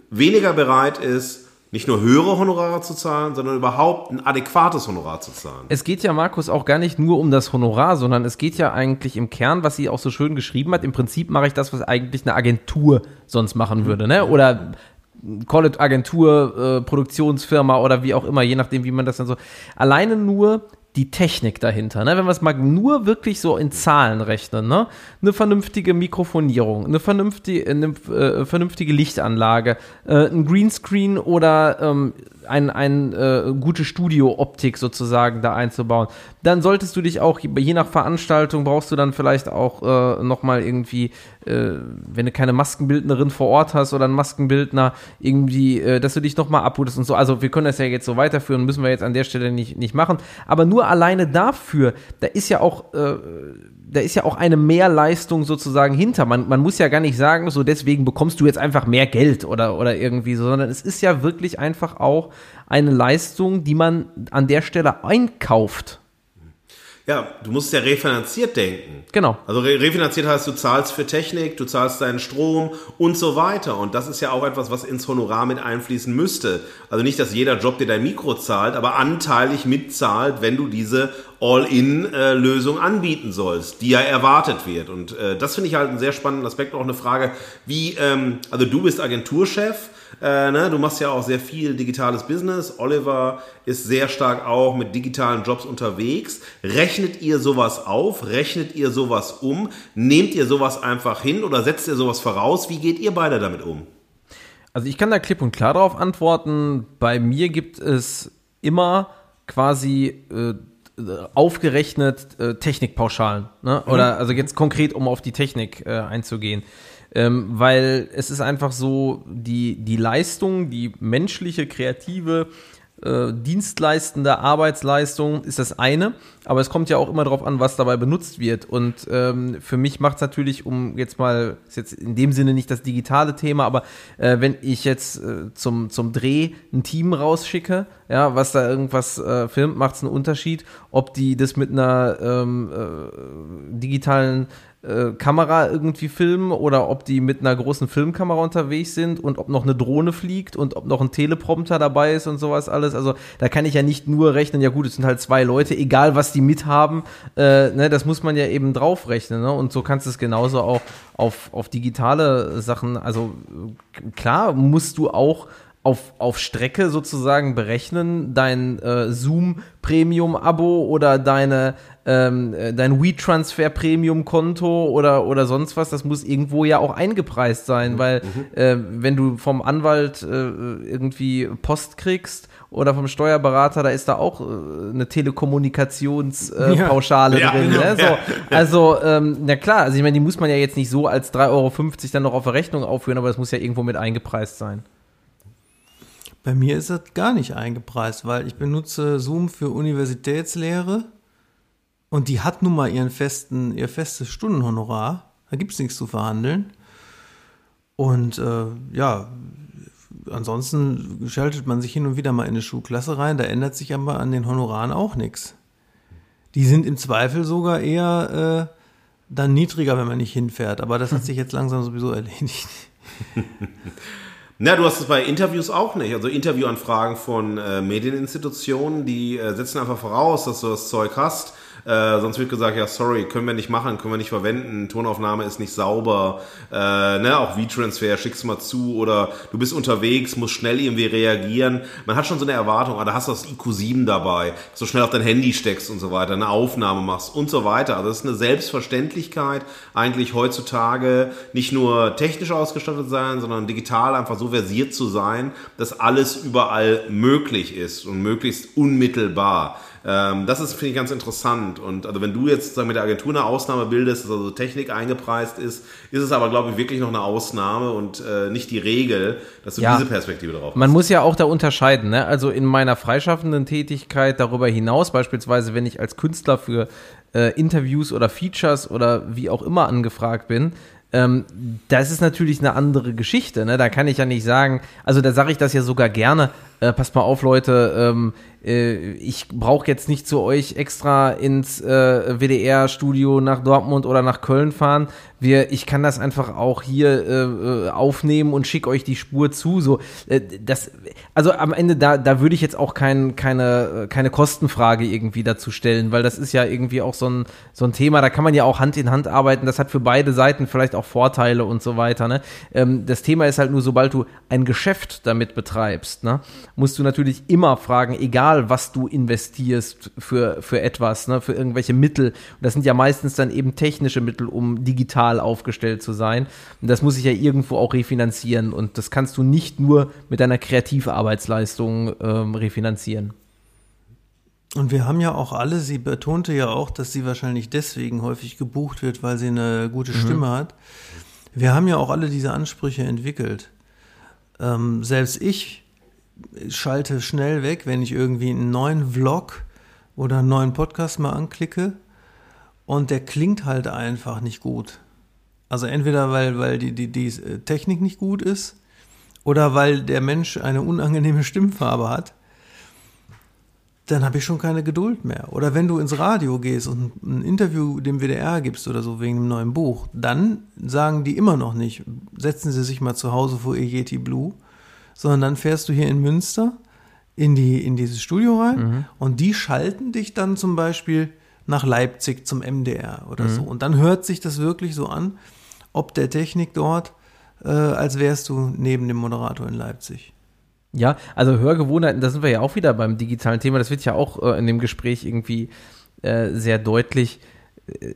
weniger bereit ist, nicht nur höhere Honorare zu zahlen, sondern überhaupt ein adäquates Honorar zu zahlen. Es geht ja, Markus, auch gar nicht nur um das Honorar, sondern es geht ja eigentlich im Kern, was sie auch so schön geschrieben hat. Im Prinzip mache ich das, was eigentlich eine Agentur sonst machen würde, ne? Oder Call it Agentur, äh, Produktionsfirma oder wie auch immer, je nachdem, wie man das dann so. Alleine nur die Technik dahinter. Ne? Wenn wir es mal nur wirklich so in Zahlen rechnen, ne? eine vernünftige Mikrofonierung, eine vernünftige, eine, äh, vernünftige Lichtanlage, äh, ein Greenscreen oder ähm, ein, ein äh, gute Studio-Optik sozusagen da einzubauen. Dann solltest du dich auch, je nach Veranstaltung, brauchst du dann vielleicht auch äh, nochmal irgendwie, äh, wenn du keine Maskenbildnerin vor Ort hast oder einen Maskenbildner, irgendwie, äh, dass du dich nochmal abhutest und so. Also wir können das ja jetzt so weiterführen, müssen wir jetzt an der Stelle nicht, nicht machen. Aber nur alleine dafür, da ist ja auch, äh, da ist ja auch eine Mehrleistung sozusagen hinter. Man, man muss ja gar nicht sagen, so deswegen bekommst du jetzt einfach mehr Geld oder, oder irgendwie so, sondern es ist ja wirklich einfach auch eine Leistung, die man an der Stelle einkauft. Ja, du musst ja refinanziert denken. Genau. Also refinanziert heißt, du zahlst für Technik, du zahlst deinen Strom und so weiter. Und das ist ja auch etwas, was ins Honorar mit einfließen müsste. Also nicht, dass jeder Job dir dein Mikro zahlt, aber anteilig mitzahlt, wenn du diese All-in-Lösung anbieten sollst, die ja erwartet wird. Und äh, das finde ich halt einen sehr spannenden Aspekt, auch eine Frage, wie, ähm, also du bist Agenturchef, äh, ne? Du machst ja auch sehr viel digitales Business. Oliver ist sehr stark auch mit digitalen Jobs unterwegs. Rechnet ihr sowas auf? Rechnet ihr sowas um? Nehmt ihr sowas einfach hin oder setzt ihr sowas voraus? Wie geht ihr beide damit um? Also ich kann da klipp und klar darauf antworten. Bei mir gibt es immer quasi äh, aufgerechnet äh, Technikpauschalen. Ne? Oder mhm. also jetzt konkret, um auf die Technik äh, einzugehen. Ähm, weil es ist einfach so, die, die Leistung, die menschliche, kreative, äh, dienstleistende Arbeitsleistung ist das eine, aber es kommt ja auch immer darauf an, was dabei benutzt wird. Und ähm, für mich macht es natürlich, um jetzt mal, ist jetzt in dem Sinne nicht das digitale Thema, aber äh, wenn ich jetzt äh, zum, zum Dreh ein Team rausschicke, ja, was da irgendwas äh, filmt, macht es einen Unterschied, ob die das mit einer ähm, äh, digitalen äh, Kamera irgendwie filmen oder ob die mit einer großen Filmkamera unterwegs sind und ob noch eine Drohne fliegt und ob noch ein Teleprompter dabei ist und sowas alles. Also da kann ich ja nicht nur rechnen, ja gut, es sind halt zwei Leute, egal was die mithaben, äh, ne, das muss man ja eben draufrechnen. Ne? Und so kannst du es genauso auch auf, auf digitale Sachen, also klar musst du auch auf, auf Strecke sozusagen berechnen, dein äh, Zoom Premium Abo oder deine ähm, äh, dein WeTransfer Premium Konto oder oder sonst was, das muss irgendwo ja auch eingepreist sein, Mhm. weil äh, wenn du vom Anwalt äh, irgendwie Post kriegst oder vom Steuerberater, da ist da auch äh, eine Telekommunikationspauschale äh, Ja. Pauschale Ja, drin. genau. Ne? So. Also, ähm, na klar, also ich meine, die muss man ja jetzt nicht so als 3,50 Euro dann noch auf der Rechnung aufführen, aber das muss ja irgendwo mit eingepreist sein. Bei mir ist das gar nicht eingepreist, weil ich benutze Zoom für Universitätslehre und die hat nun mal ihren festen, ihr festes Stundenhonorar. Da gibt es nichts zu verhandeln. Und äh, ja, ansonsten schaltet man sich hin und wieder mal in eine Schulklasse rein, da ändert sich aber an den Honoraren auch nichts. Die sind im Zweifel sogar eher äh, dann niedriger, wenn man nicht hinfährt. Aber das hat (laughs) sich jetzt langsam sowieso erledigt. (laughs) Na, du hast es bei Interviews auch nicht. Also Interviewanfragen von äh, Medieninstitutionen, die äh, setzen einfach voraus, dass du das Zeug hast. Äh, sonst wird gesagt, ja, sorry, können wir nicht machen, können wir nicht verwenden, Tonaufnahme ist nicht sauber, äh, ne, auch V-Transfer, schick's mal zu oder du bist unterwegs, musst schnell irgendwie reagieren. Man hat schon so eine Erwartung, ah, da hast du das IQ7 dabei, dass du schnell auf dein Handy steckst und so weiter, eine Aufnahme machst und so weiter. Also das ist eine Selbstverständlichkeit, eigentlich heutzutage nicht nur technisch ausgestattet sein, sondern digital einfach so versiert zu sein, dass alles überall möglich ist und möglichst unmittelbar. Ähm, das ist, finde ich, ganz interessant. Und also wenn du jetzt sagen, mit der Agentur eine Ausnahme bildest, dass also Technik eingepreist ist, ist es aber, glaube ich, wirklich noch eine Ausnahme und äh, nicht die Regel, dass du Ja. diese Perspektive drauf Man muss ja auch da unterscheiden, ne? Also in meiner freischaffenden Tätigkeit darüber hinaus, beispielsweise wenn ich als Künstler für äh, Interviews oder Features oder wie auch immer angefragt bin, ähm, das ist natürlich eine andere Geschichte. Ne? Da kann ich ja nicht sagen, also da sage ich das ja sogar gerne, äh, passt mal auf, Leute, ähm, äh, ich brauche jetzt nicht zu euch extra ins äh, WDR-Studio nach Dortmund oder nach Köln fahren. Wir, ich kann das einfach auch hier äh, äh, aufnehmen und schicke euch die Spur zu. So, äh, das, also am Ende da, da würde ich jetzt auch kein, keine, keine Kostenfrage irgendwie dazu stellen, weil das ist ja irgendwie auch so ein, so ein Thema. Da kann man ja auch Hand in Hand arbeiten. Das hat für beide Seiten vielleicht auch Vorteile und so weiter. Ne? Ähm, das Thema ist halt nur, sobald du ein Geschäft damit betreibst, ne, musst du natürlich immer fragen, egal was du investierst für, für etwas, ne, für irgendwelche Mittel. Und das sind ja meistens dann eben technische Mittel, um digital aufgestellt zu sein. Und das muss sich ja irgendwo auch refinanzieren. Und das kannst du nicht nur mit deiner Kreativarbeitsleistung ähm, refinanzieren. Und wir haben ja auch alle, sie betonte ja auch, dass sie wahrscheinlich deswegen häufig gebucht wird, weil sie eine gute Stimme hat. Wir haben ja auch alle diese Ansprüche entwickelt. Ähm, selbst ich schalte schnell weg, wenn ich irgendwie einen neuen Vlog oder einen neuen Podcast mal anklicke und der klingt halt einfach nicht gut. Also entweder weil, weil die, die, die Technik nicht gut ist oder weil der Mensch eine unangenehme Stimmfarbe hat dann habe ich schon keine Geduld mehr. Oder wenn du ins Radio gehst und ein Interview dem WDR gibst oder so wegen einem neuen Buch, dann sagen die immer noch nicht, setzen Sie sich mal zu Hause vor Ihr Yeti Blue, sondern dann fährst du hier in Münster in, die, in dieses Studio rein und die schalten dich dann zum Beispiel nach Leipzig zum MDR oder so. Und dann hört sich das wirklich so an, ob der Technik dort, äh, als wärst du neben dem Moderator in Leipzig. Ja, also Hörgewohnheiten, da sind wir ja auch wieder beim digitalen Thema. Das wird ja auch äh, in dem Gespräch irgendwie äh, sehr deutlich.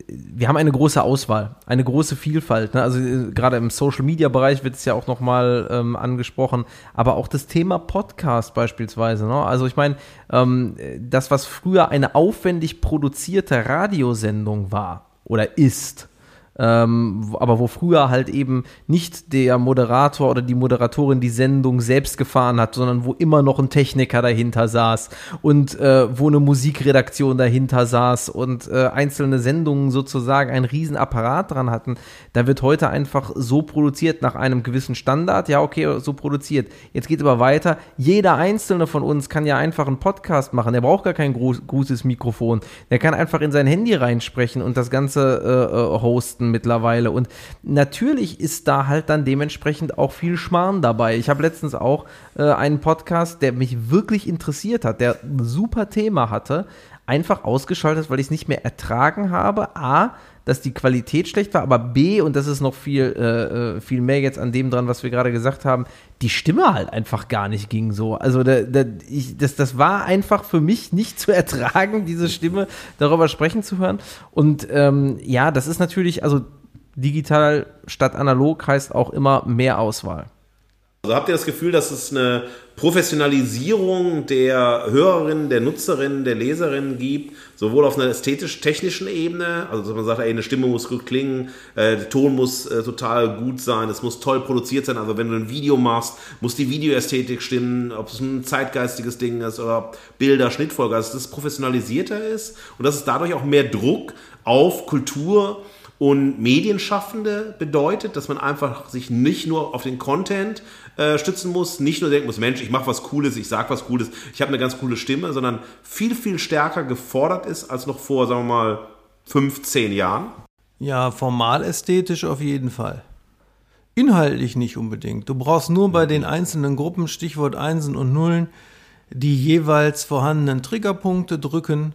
Wir haben eine große Auswahl, eine große Vielfalt. Ne? Also äh, gerade im Social-Media-Bereich wird es ja auch nochmal ähm, angesprochen, aber auch das Thema Podcast beispielsweise. Ne? Also ich meine, ähm, das, was früher eine aufwendig produzierte Radiosendung war oder ist, ähm, aber wo früher halt eben nicht der Moderator oder die Moderatorin die Sendung selbst gefahren hat, sondern wo immer noch ein Techniker dahinter saß und äh, wo eine Musikredaktion dahinter saß und äh, einzelne Sendungen sozusagen einen riesen Apparat dran hatten, da wird heute einfach so produziert nach einem gewissen Standard, ja okay, so produziert. Jetzt geht aber weiter, jeder einzelne von uns kann ja einfach einen Podcast machen, der braucht gar kein großes Mikrofon, der kann einfach in sein Handy reinsprechen und das Ganze äh, äh hosten Kosten mittlerweile. Und natürlich ist da halt dann dementsprechend auch viel Schmarrn dabei. Ich habe letztens auch äh, einen Podcast, der mich wirklich interessiert hat, der ein super Thema hatte, einfach ausgeschaltet, weil ich es nicht mehr ertragen habe. A, dass die Qualität schlecht war, aber B, und das ist noch viel, äh, äh, viel mehr jetzt an dem dran, was wir gerade gesagt haben, die Stimme halt einfach gar nicht ging so. Also da, da, ich, das, das war einfach für mich nicht zu ertragen, diese Stimme darüber sprechen zu hören. Und ähm, ja, das ist natürlich, also digital statt analog heißt auch immer mehr Auswahl. Also habt ihr das Gefühl, dass es eine Professionalisierung der Hörerinnen, der Nutzerinnen, der Leserinnen gibt, sowohl auf einer ästhetisch-technischen Ebene, also dass man sagt, ey, eine Stimme muss gut klingen, äh, der Ton muss äh, total gut sein, es muss toll produziert sein, also wenn du ein Video machst, muss die Videoästhetik stimmen, ob es ein zeitgeistiges Ding ist oder Bilder, Schnittfolge, also dass es professionalisierter ist und dass es dadurch auch mehr Druck auf Kultur und Medienschaffende bedeutet, dass man einfach sich nicht nur auf den Content äh, stützen muss, nicht nur denken muss, Mensch, ich mache was Cooles, ich sag was Cooles, ich habe eine ganz coole Stimme, sondern viel, viel stärker gefordert ist als noch vor, sagen wir mal, 15 Jahren? Ja, formal ästhetisch auf jeden Fall. Inhaltlich nicht unbedingt. Du brauchst nur bei den einzelnen Gruppen, Stichwort Einsen und Nullen, die jeweils vorhandenen Triggerpunkte drücken,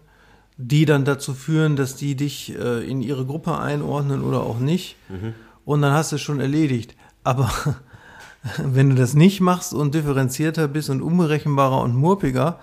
die dann dazu führen, dass die dich äh, in ihre Gruppe einordnen oder auch nicht. Mhm. Und dann hast du es schon erledigt. Aber (laughs) wenn du das nicht machst und differenzierter bist und unberechenbarer und murpiger,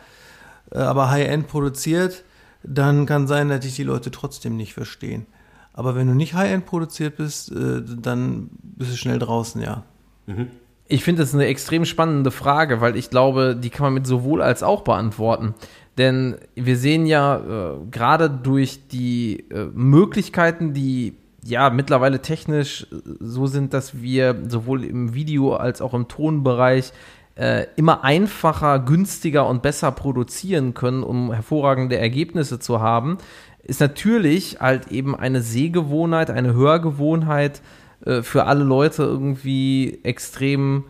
äh, aber High-End produziert, dann kann sein, dass dich die Leute trotzdem nicht verstehen. Aber wenn du nicht High-End produziert bist, äh, dann bist du schnell draußen, ja. Mhm. Ich finde das eine extrem spannende Frage, weil ich glaube, die kann man mit sowohl als auch beantworten. Denn wir sehen ja äh, gerade durch die äh, Möglichkeiten, die ja mittlerweile technisch so sind, dass wir sowohl im Video als auch im Tonbereich äh, immer einfacher, günstiger und besser produzieren können, um hervorragende Ergebnisse zu haben, ist natürlich halt eben eine Sehgewohnheit, eine Hörgewohnheit äh, für alle Leute irgendwie extrem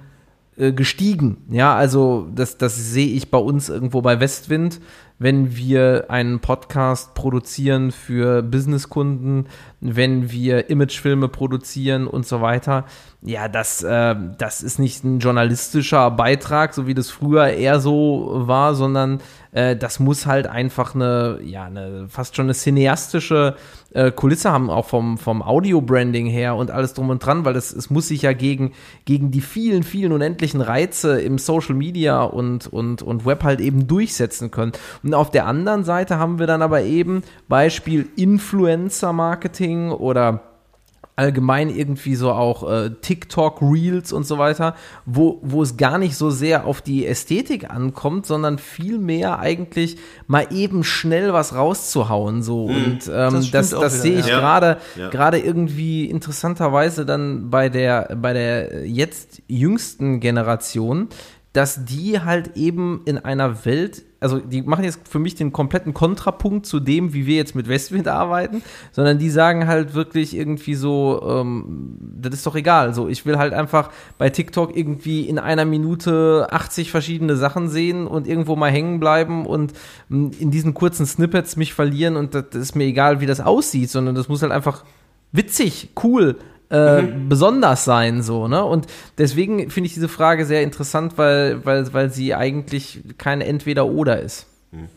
äh, gestiegen. Ja, also das, das sehe ich bei uns irgendwo bei Westwind wenn wir einen Podcast produzieren für Businesskunden, wenn wir Imagefilme produzieren und so weiter. Ja, das, äh, das ist nicht ein journalistischer Beitrag, so wie das früher eher so war, sondern äh, das muss halt einfach eine, ja, eine fast schon eine cineastische äh, Kulisse haben, auch vom, vom Audio-Branding her und alles drum und dran, weil es, es muss sich ja gegen, gegen die vielen, vielen unendlichen Reize im Social Media und, und, und Web halt eben durchsetzen können. Und auf der anderen Seite haben wir dann aber eben Beispiel Influencer-Marketing oder allgemein irgendwie so auch äh, TikTok Reels und so weiter, wo, wo es gar nicht so sehr auf die Ästhetik ankommt, sondern viel mehr eigentlich mal eben schnell was rauszuhauen so mhm. und ähm, das, das, das sehe ich ja. gerade ja. gerade irgendwie interessanterweise dann bei der bei der jetzt jüngsten Generation, dass die halt eben in einer Welt also die machen jetzt für mich den kompletten Kontrapunkt zu dem, wie wir jetzt mit Westwind arbeiten, sondern die sagen halt wirklich irgendwie so, ähm, das ist doch egal. So, ich will halt einfach bei TikTok irgendwie in einer Minute 80 verschiedene Sachen sehen und irgendwo mal hängen bleiben und mm, in diesen kurzen Snippets mich verlieren und das, das ist mir egal, wie das aussieht, sondern das muss halt einfach witzig, cool, äh, mhm. besonders sein, so, ne? Und deswegen finde ich diese Frage sehr interessant, weil, weil, weil sie eigentlich keine Entweder-Oder ist. Mhm.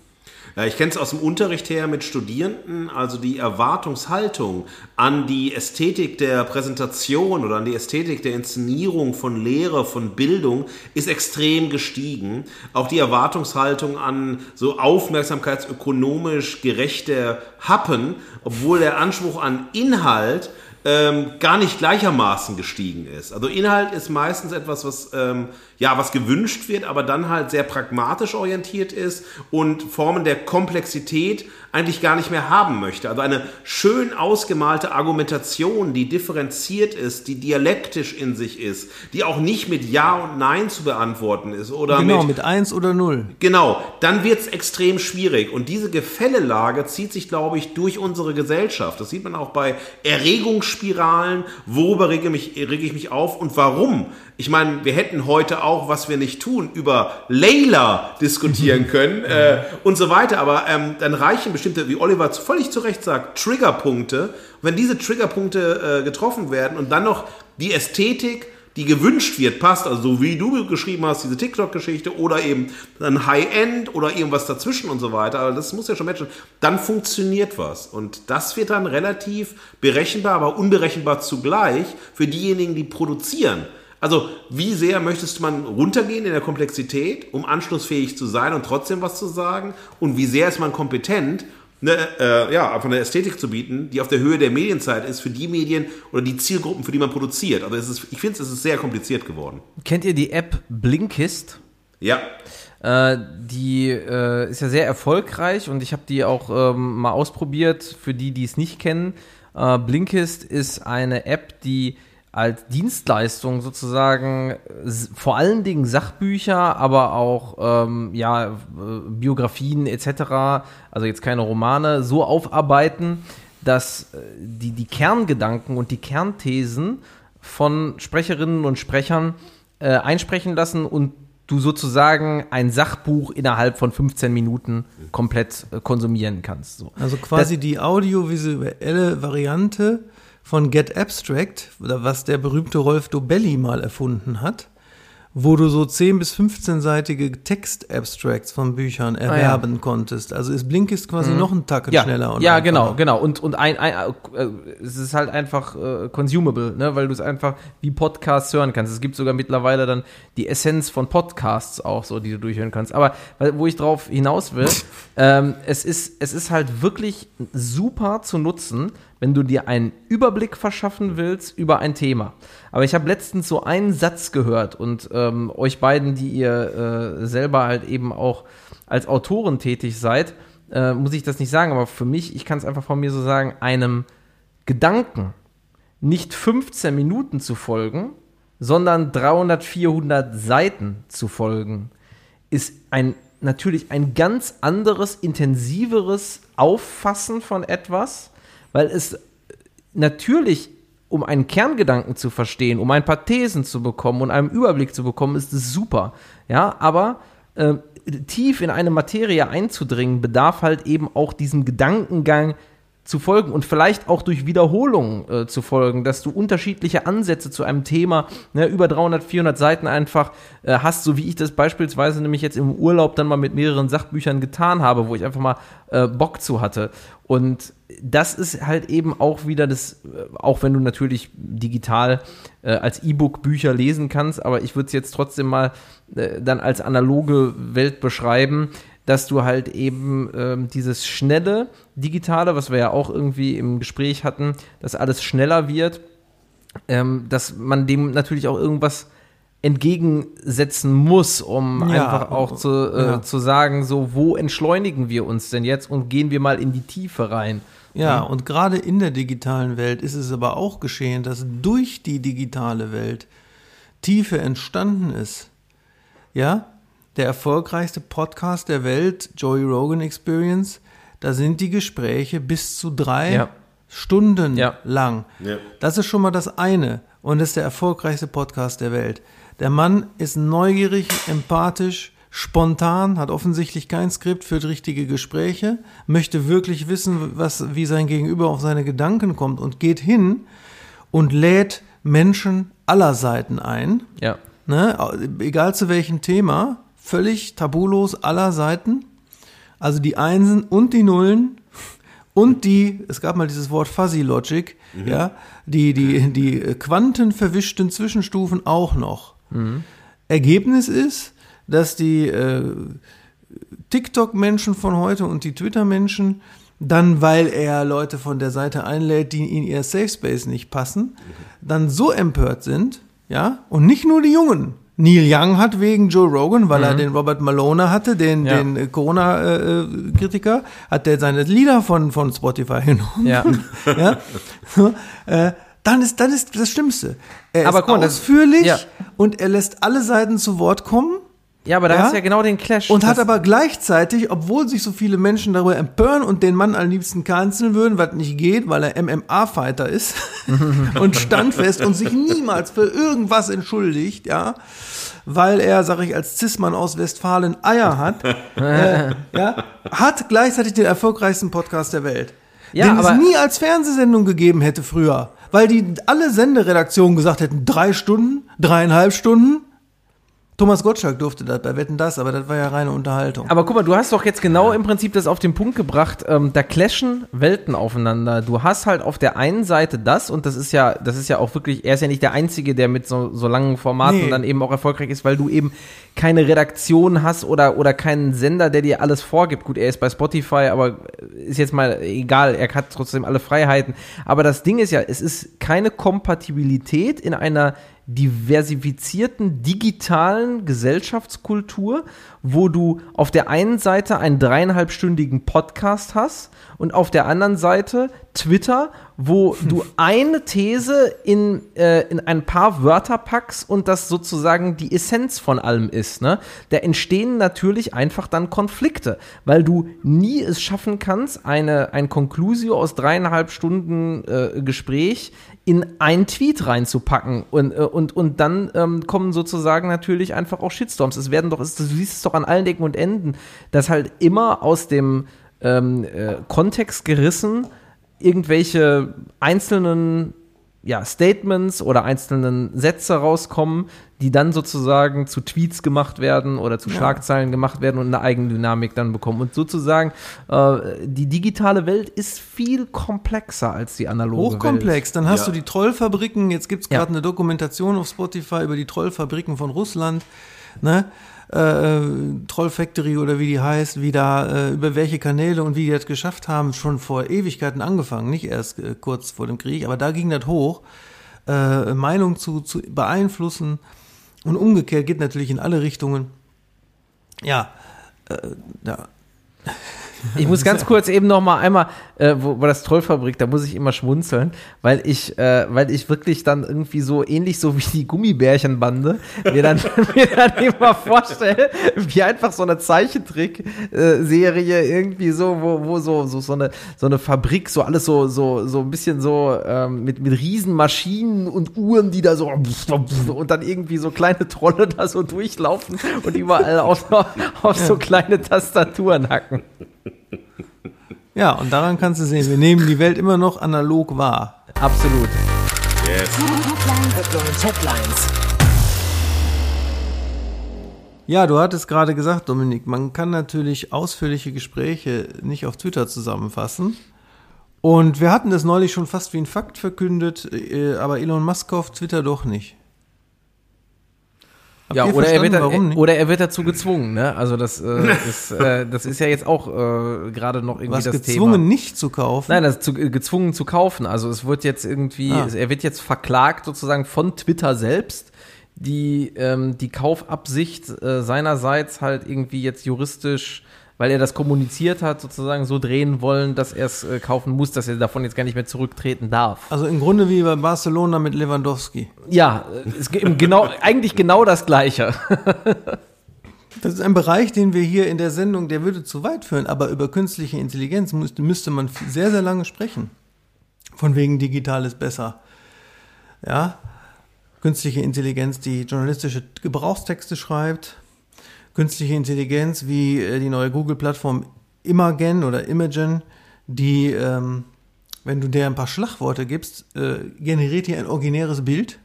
Ja, ich kenne es aus dem Unterricht her mit Studierenden, also die Erwartungshaltung an die Ästhetik der Präsentation oder an die Ästhetik der Inszenierung von Lehre, von Bildung ist extrem gestiegen. Auch die Erwartungshaltung an so aufmerksamkeitsökonomisch gerechte Happen, obwohl der Anspruch an Inhalt ähm, gar nicht gleichermaßen gestiegen ist. Also Inhalt ist meistens etwas, was ähm, ja was gewünscht wird, aber dann halt sehr pragmatisch orientiert ist und Formen der Komplexität eigentlich gar nicht mehr haben möchte. Also eine schön ausgemalte Argumentation, die differenziert ist, die dialektisch in sich ist, die auch nicht mit Ja und Nein zu beantworten ist oder genau, mit mit eins oder null. Genau, dann wird es extrem schwierig. Und diese Gefällelage zieht sich, glaube ich, durch unsere Gesellschaft. Das sieht man auch bei Erregungsspiralen. Worüber rege, mich, rege ich mich auf und warum? Ich meine, wir hätten heute auch, was wir nicht tun, über Layla diskutieren (laughs) können äh, und so weiter. Aber ähm, dann reichen bestimmte, wie Oliver völlig zu Recht sagt, Triggerpunkte. Und wenn diese Triggerpunkte äh, getroffen werden und dann noch die Ästhetik, die gewünscht wird, passt, also so wie du geschrieben hast, diese TikTok-Geschichte oder eben ein High-End oder irgendwas dazwischen und so weiter, aber das muss ja schon matchen, dann funktioniert was. Und das wird dann relativ berechenbar, aber unberechenbar zugleich für diejenigen, die produzieren. Also, wie sehr möchtest man runtergehen in der Komplexität, um anschlussfähig zu sein und trotzdem was zu sagen? Und wie sehr ist man kompetent, eine, äh, ja, einfach eine Ästhetik zu bieten, die auf der Höhe der Medienzeit ist für die Medien oder die Zielgruppen, für die man produziert. Also es ist, ich finde, es ist sehr kompliziert geworden. Kennt ihr die App Blinkist? Ja. Äh, die äh, ist ja sehr erfolgreich und ich habe die auch ähm, mal ausprobiert für die, die es nicht kennen. Äh, Blinkist ist eine App, die als Dienstleistung sozusagen vor allen Dingen Sachbücher, aber auch ähm, ja, äh, Biografien etc., also jetzt keine Romane, so aufarbeiten, dass äh, die, die Kerngedanken und die Kernthesen von Sprecherinnen und Sprechern äh, einsprechen lassen und du sozusagen ein Sachbuch innerhalb von 15 Minuten komplett äh, konsumieren kannst. So. Also quasi die audiovisuelle Variante von Get Abstract, was der berühmte Rolf Dobelli mal erfunden hat, wo du so 10 bis 15-seitige Text-Abstracts von Büchern erwerben konntest. Also ist Blinkist quasi noch einen Tacken Ah, ja, schneller. und ja, einfacher. genau, genau. Und, und ein, ein, äh, es ist halt einfach äh, consumable, ne? weil du es einfach wie Podcasts hören kannst. Es gibt sogar mittlerweile dann die Essenz von Podcasts auch so, die du durchhören kannst. Aber wo ich drauf hinaus will, (laughs) ähm, es, ist, es ist halt wirklich super zu nutzen, wenn du dir einen Überblick verschaffen willst über ein Thema. Aber ich habe letztens so einen Satz gehört und ähm, euch beiden, die ihr äh, selber halt eben auch als Autoren tätig seid, äh, muss ich das nicht sagen, aber für mich, ich kann es einfach von mir so sagen, einem Gedanken nicht 15 Minuten zu folgen, sondern 300, 400 Seiten zu folgen, ist ein natürlich ein ganz anderes, intensiveres Auffassen von etwas, weil es natürlich, um einen Kerngedanken zu verstehen, um ein paar Thesen zu bekommen und einen Überblick zu bekommen, ist es super. Ja, aber äh, tief in eine Materie einzudringen, bedarf halt eben auch diesem Gedankengang zu folgen und vielleicht auch durch Wiederholungen äh, zu folgen, dass du unterschiedliche Ansätze zu einem Thema, ne, über 300, 400 Seiten einfach äh, hast, so wie ich das beispielsweise nämlich jetzt im Urlaub dann mal mit mehreren Sachbüchern getan habe, wo ich einfach mal äh, Bock zu hatte. Und das ist halt eben auch wieder das, äh, auch wenn du natürlich digital äh, als E-Book Bücher lesen kannst, aber ich würde es jetzt trotzdem mal äh, dann als analoge Welt beschreiben, dass du halt eben ähm, dieses schnelle Digitale, was wir ja auch irgendwie im Gespräch hatten, dass alles schneller wird, ähm, dass man dem natürlich auch irgendwas entgegensetzen muss, um Ja, einfach auch zu, äh, ja. zu sagen, so, wo entschleunigen wir uns denn jetzt und gehen wir mal in die Tiefe rein. Ja, und gerade in der digitalen Welt ist es aber auch geschehen, dass durch die digitale Welt Tiefe entstanden ist. Ja, der erfolgreichste Podcast der Welt, Joey Rogan Experience, da sind die Gespräche bis zu drei Ja. Stunden Ja. lang. Ja. Das ist schon mal das eine und das ist der erfolgreichste Podcast der Welt. Der Mann ist neugierig, empathisch, spontan, hat offensichtlich kein Skript, führt richtige Gespräche, möchte wirklich wissen, was, wie sein Gegenüber auf seine Gedanken kommt und geht hin und lädt Menschen aller Seiten ein, Ja. ne, egal zu welchem Thema, völlig tabulos aller Seiten. Also die Einsen und die Nullen und die, es gab mal dieses Wort Fuzzy Logic, ja, die, die, die quantenverwischten Zwischenstufen auch noch. Ergebnis ist, dass die äh, TikTok-Menschen von heute und die Twitter-Menschen dann, weil er Leute von der Seite einlädt, die in ihr Safe Space nicht passen, dann so empört sind, ja, und nicht nur die Jungen, Neil Young hat wegen Joe Rogan, weil er den Robert Malone hatte, den, Ja. den äh, Corona-Kritiker, hat der seine Lieder von, von Spotify (laughs) genommen. Ja. (laughs) ja? So, äh, dann ist dann ist das Schlimmste. Er Aber ist guck mal, das- ausführlich ja. und er lässt alle Seiten zu Wort kommen. Ja, aber da Ja? hast du ja genau den Clash. Und hat aber gleichzeitig, obwohl sich so viele Menschen darüber empören und den Mann am liebsten canceln würden, was nicht geht, weil er MMA-Fighter ist (laughs) und standfest und sich niemals für irgendwas entschuldigt, ja, weil er, sag ich, als Cis-Mann aus Westfalen Eier hat, (laughs) äh, ja, hat gleichzeitig den erfolgreichsten Podcast der Welt. Ja, den aber- es nie als Fernsehsendung gegeben hätte früher. Weil die alle Senderedaktionen gesagt hätten, drei Stunden, dreieinhalb Stunden. Thomas Gottschalk durfte das bei Wetten das, aber das war ja reine Unterhaltung. Aber guck mal, du hast doch jetzt genau im Prinzip das auf den Punkt gebracht. Ähm, da clashen Welten aufeinander. Du hast halt auf der einen Seite das und das ist ja, das ist ja auch wirklich. Er ist ja nicht der einzige, der mit so, so langen Formaten Nee. dann eben auch erfolgreich ist, weil du eben keine Redaktion hast oder oder keinen Sender, der dir alles vorgibt. Gut, er ist bei Spotify, aber ist jetzt mal egal. Er hat trotzdem alle Freiheiten. Aber das Ding ist ja, es ist keine Kompatibilität in einer diversifizierten digitalen Gesellschaftskultur, wo du auf der einen Seite einen dreieinhalbstündigen Podcast hast und auf der anderen Seite Twitter, wo du (laughs) eine These in, äh, in ein paar Wörter packst und das sozusagen die Essenz von allem ist. Ne? Da entstehen natürlich einfach dann Konflikte, weil du nie es schaffen kannst, eine, ein Conclusio aus dreieinhalb Stunden äh, Gespräch in ein Tweet reinzupacken und, äh, und, und dann ähm, kommen sozusagen natürlich einfach auch Shitstorms. Es werden doch, es, du siehst es doch an allen Ecken und Enden, dass halt immer aus dem ähm, äh, Kontext gerissen irgendwelche einzelnen ja, Statements oder einzelnen Sätze rauskommen, die dann sozusagen zu Tweets gemacht werden oder zu Schlagzeilen gemacht werden und eine Eigendynamik dann bekommen. Und sozusagen, äh, die digitale Welt ist viel komplexer als die analoge Welt. Hochkomplex. Dann hast Ja. du die Trollfabriken. Jetzt gibt's Ja. gerade eine Dokumentation auf Spotify über die Trollfabriken von Russland. Ne? Äh, Troll Factory oder wie die heißt, wie da, äh, über welche Kanäle und wie die das geschafft haben, schon vor Ewigkeiten angefangen, nicht erst äh, kurz vor dem Krieg, aber da ging das hoch, äh, Meinung zu, zu beeinflussen und umgekehrt geht natürlich in alle Richtungen. Ja, äh, ja. Ich muss ganz (laughs) kurz eben noch mal einmal, äh, wo, wo das Trollfabrik, da muss ich immer schmunzeln, weil ich, äh, weil ich wirklich dann irgendwie so ähnlich so wie die Gummibärchenbande mir dann, (laughs) mir dann immer vorstelle, wie einfach so eine Zeichentrick-Serie irgendwie so, wo, wo so, so, so eine, so eine Fabrik, so alles so, so, so ein bisschen so ähm, mit, mit riesen Maschinen und Uhren, die da so und dann irgendwie so kleine Trolle da so durchlaufen und überall auf, auf so kleine Tastaturen hacken. Ja, und daran kannst du sehen, wir nehmen die Welt immer noch analog wahr. Absolut. Headlines. Ja, du hattest gerade gesagt, Dominik, man kann natürlich ausführliche Gespräche nicht auf Twitter zusammenfassen. Und wir hatten das neulich schon fast wie ein Fakt verkündet, äh, aber Elon Musk kauft Twitter doch nicht. Habt Ja, oder er, wird warum nicht? oder er wird dazu gezwungen, ne? Also das, äh, (laughs) ist, äh, das ist ja jetzt auch äh, gerade noch irgendwie Was das gezwungen Thema. nicht zu kaufen? Nein, das ist zu, äh, gezwungen zu kaufen. Also es wird jetzt irgendwie, Ah. er wird jetzt verklagt sozusagen von Twitter selbst, die ähm, die Kaufabsicht äh, seinerseits halt irgendwie jetzt juristisch, weil er das kommuniziert hat, sozusagen so drehen wollen, dass er es äh, kaufen muss, dass er davon jetzt gar nicht mehr zurücktreten darf. Also im Grunde wie bei Barcelona mit Lewandowski. Ja, äh, es geht genau, eigentlich genau das Gleiche. (laughs) Das ist ein Bereich, den wir hier in der Sendung, der würde zu weit führen, aber über künstliche Intelligenz müsste, müsste man sehr, sehr lange sprechen. Von wegen digital ist besser. Ja, künstliche Intelligenz, die journalistische Gebrauchstexte schreibt, künstliche Intelligenz wie äh, die neue Google-Plattform Imagen oder Imagen, die, ähm, wenn du der ein paar Schlagworte gibst, äh, generiert dir ein originäres Bild.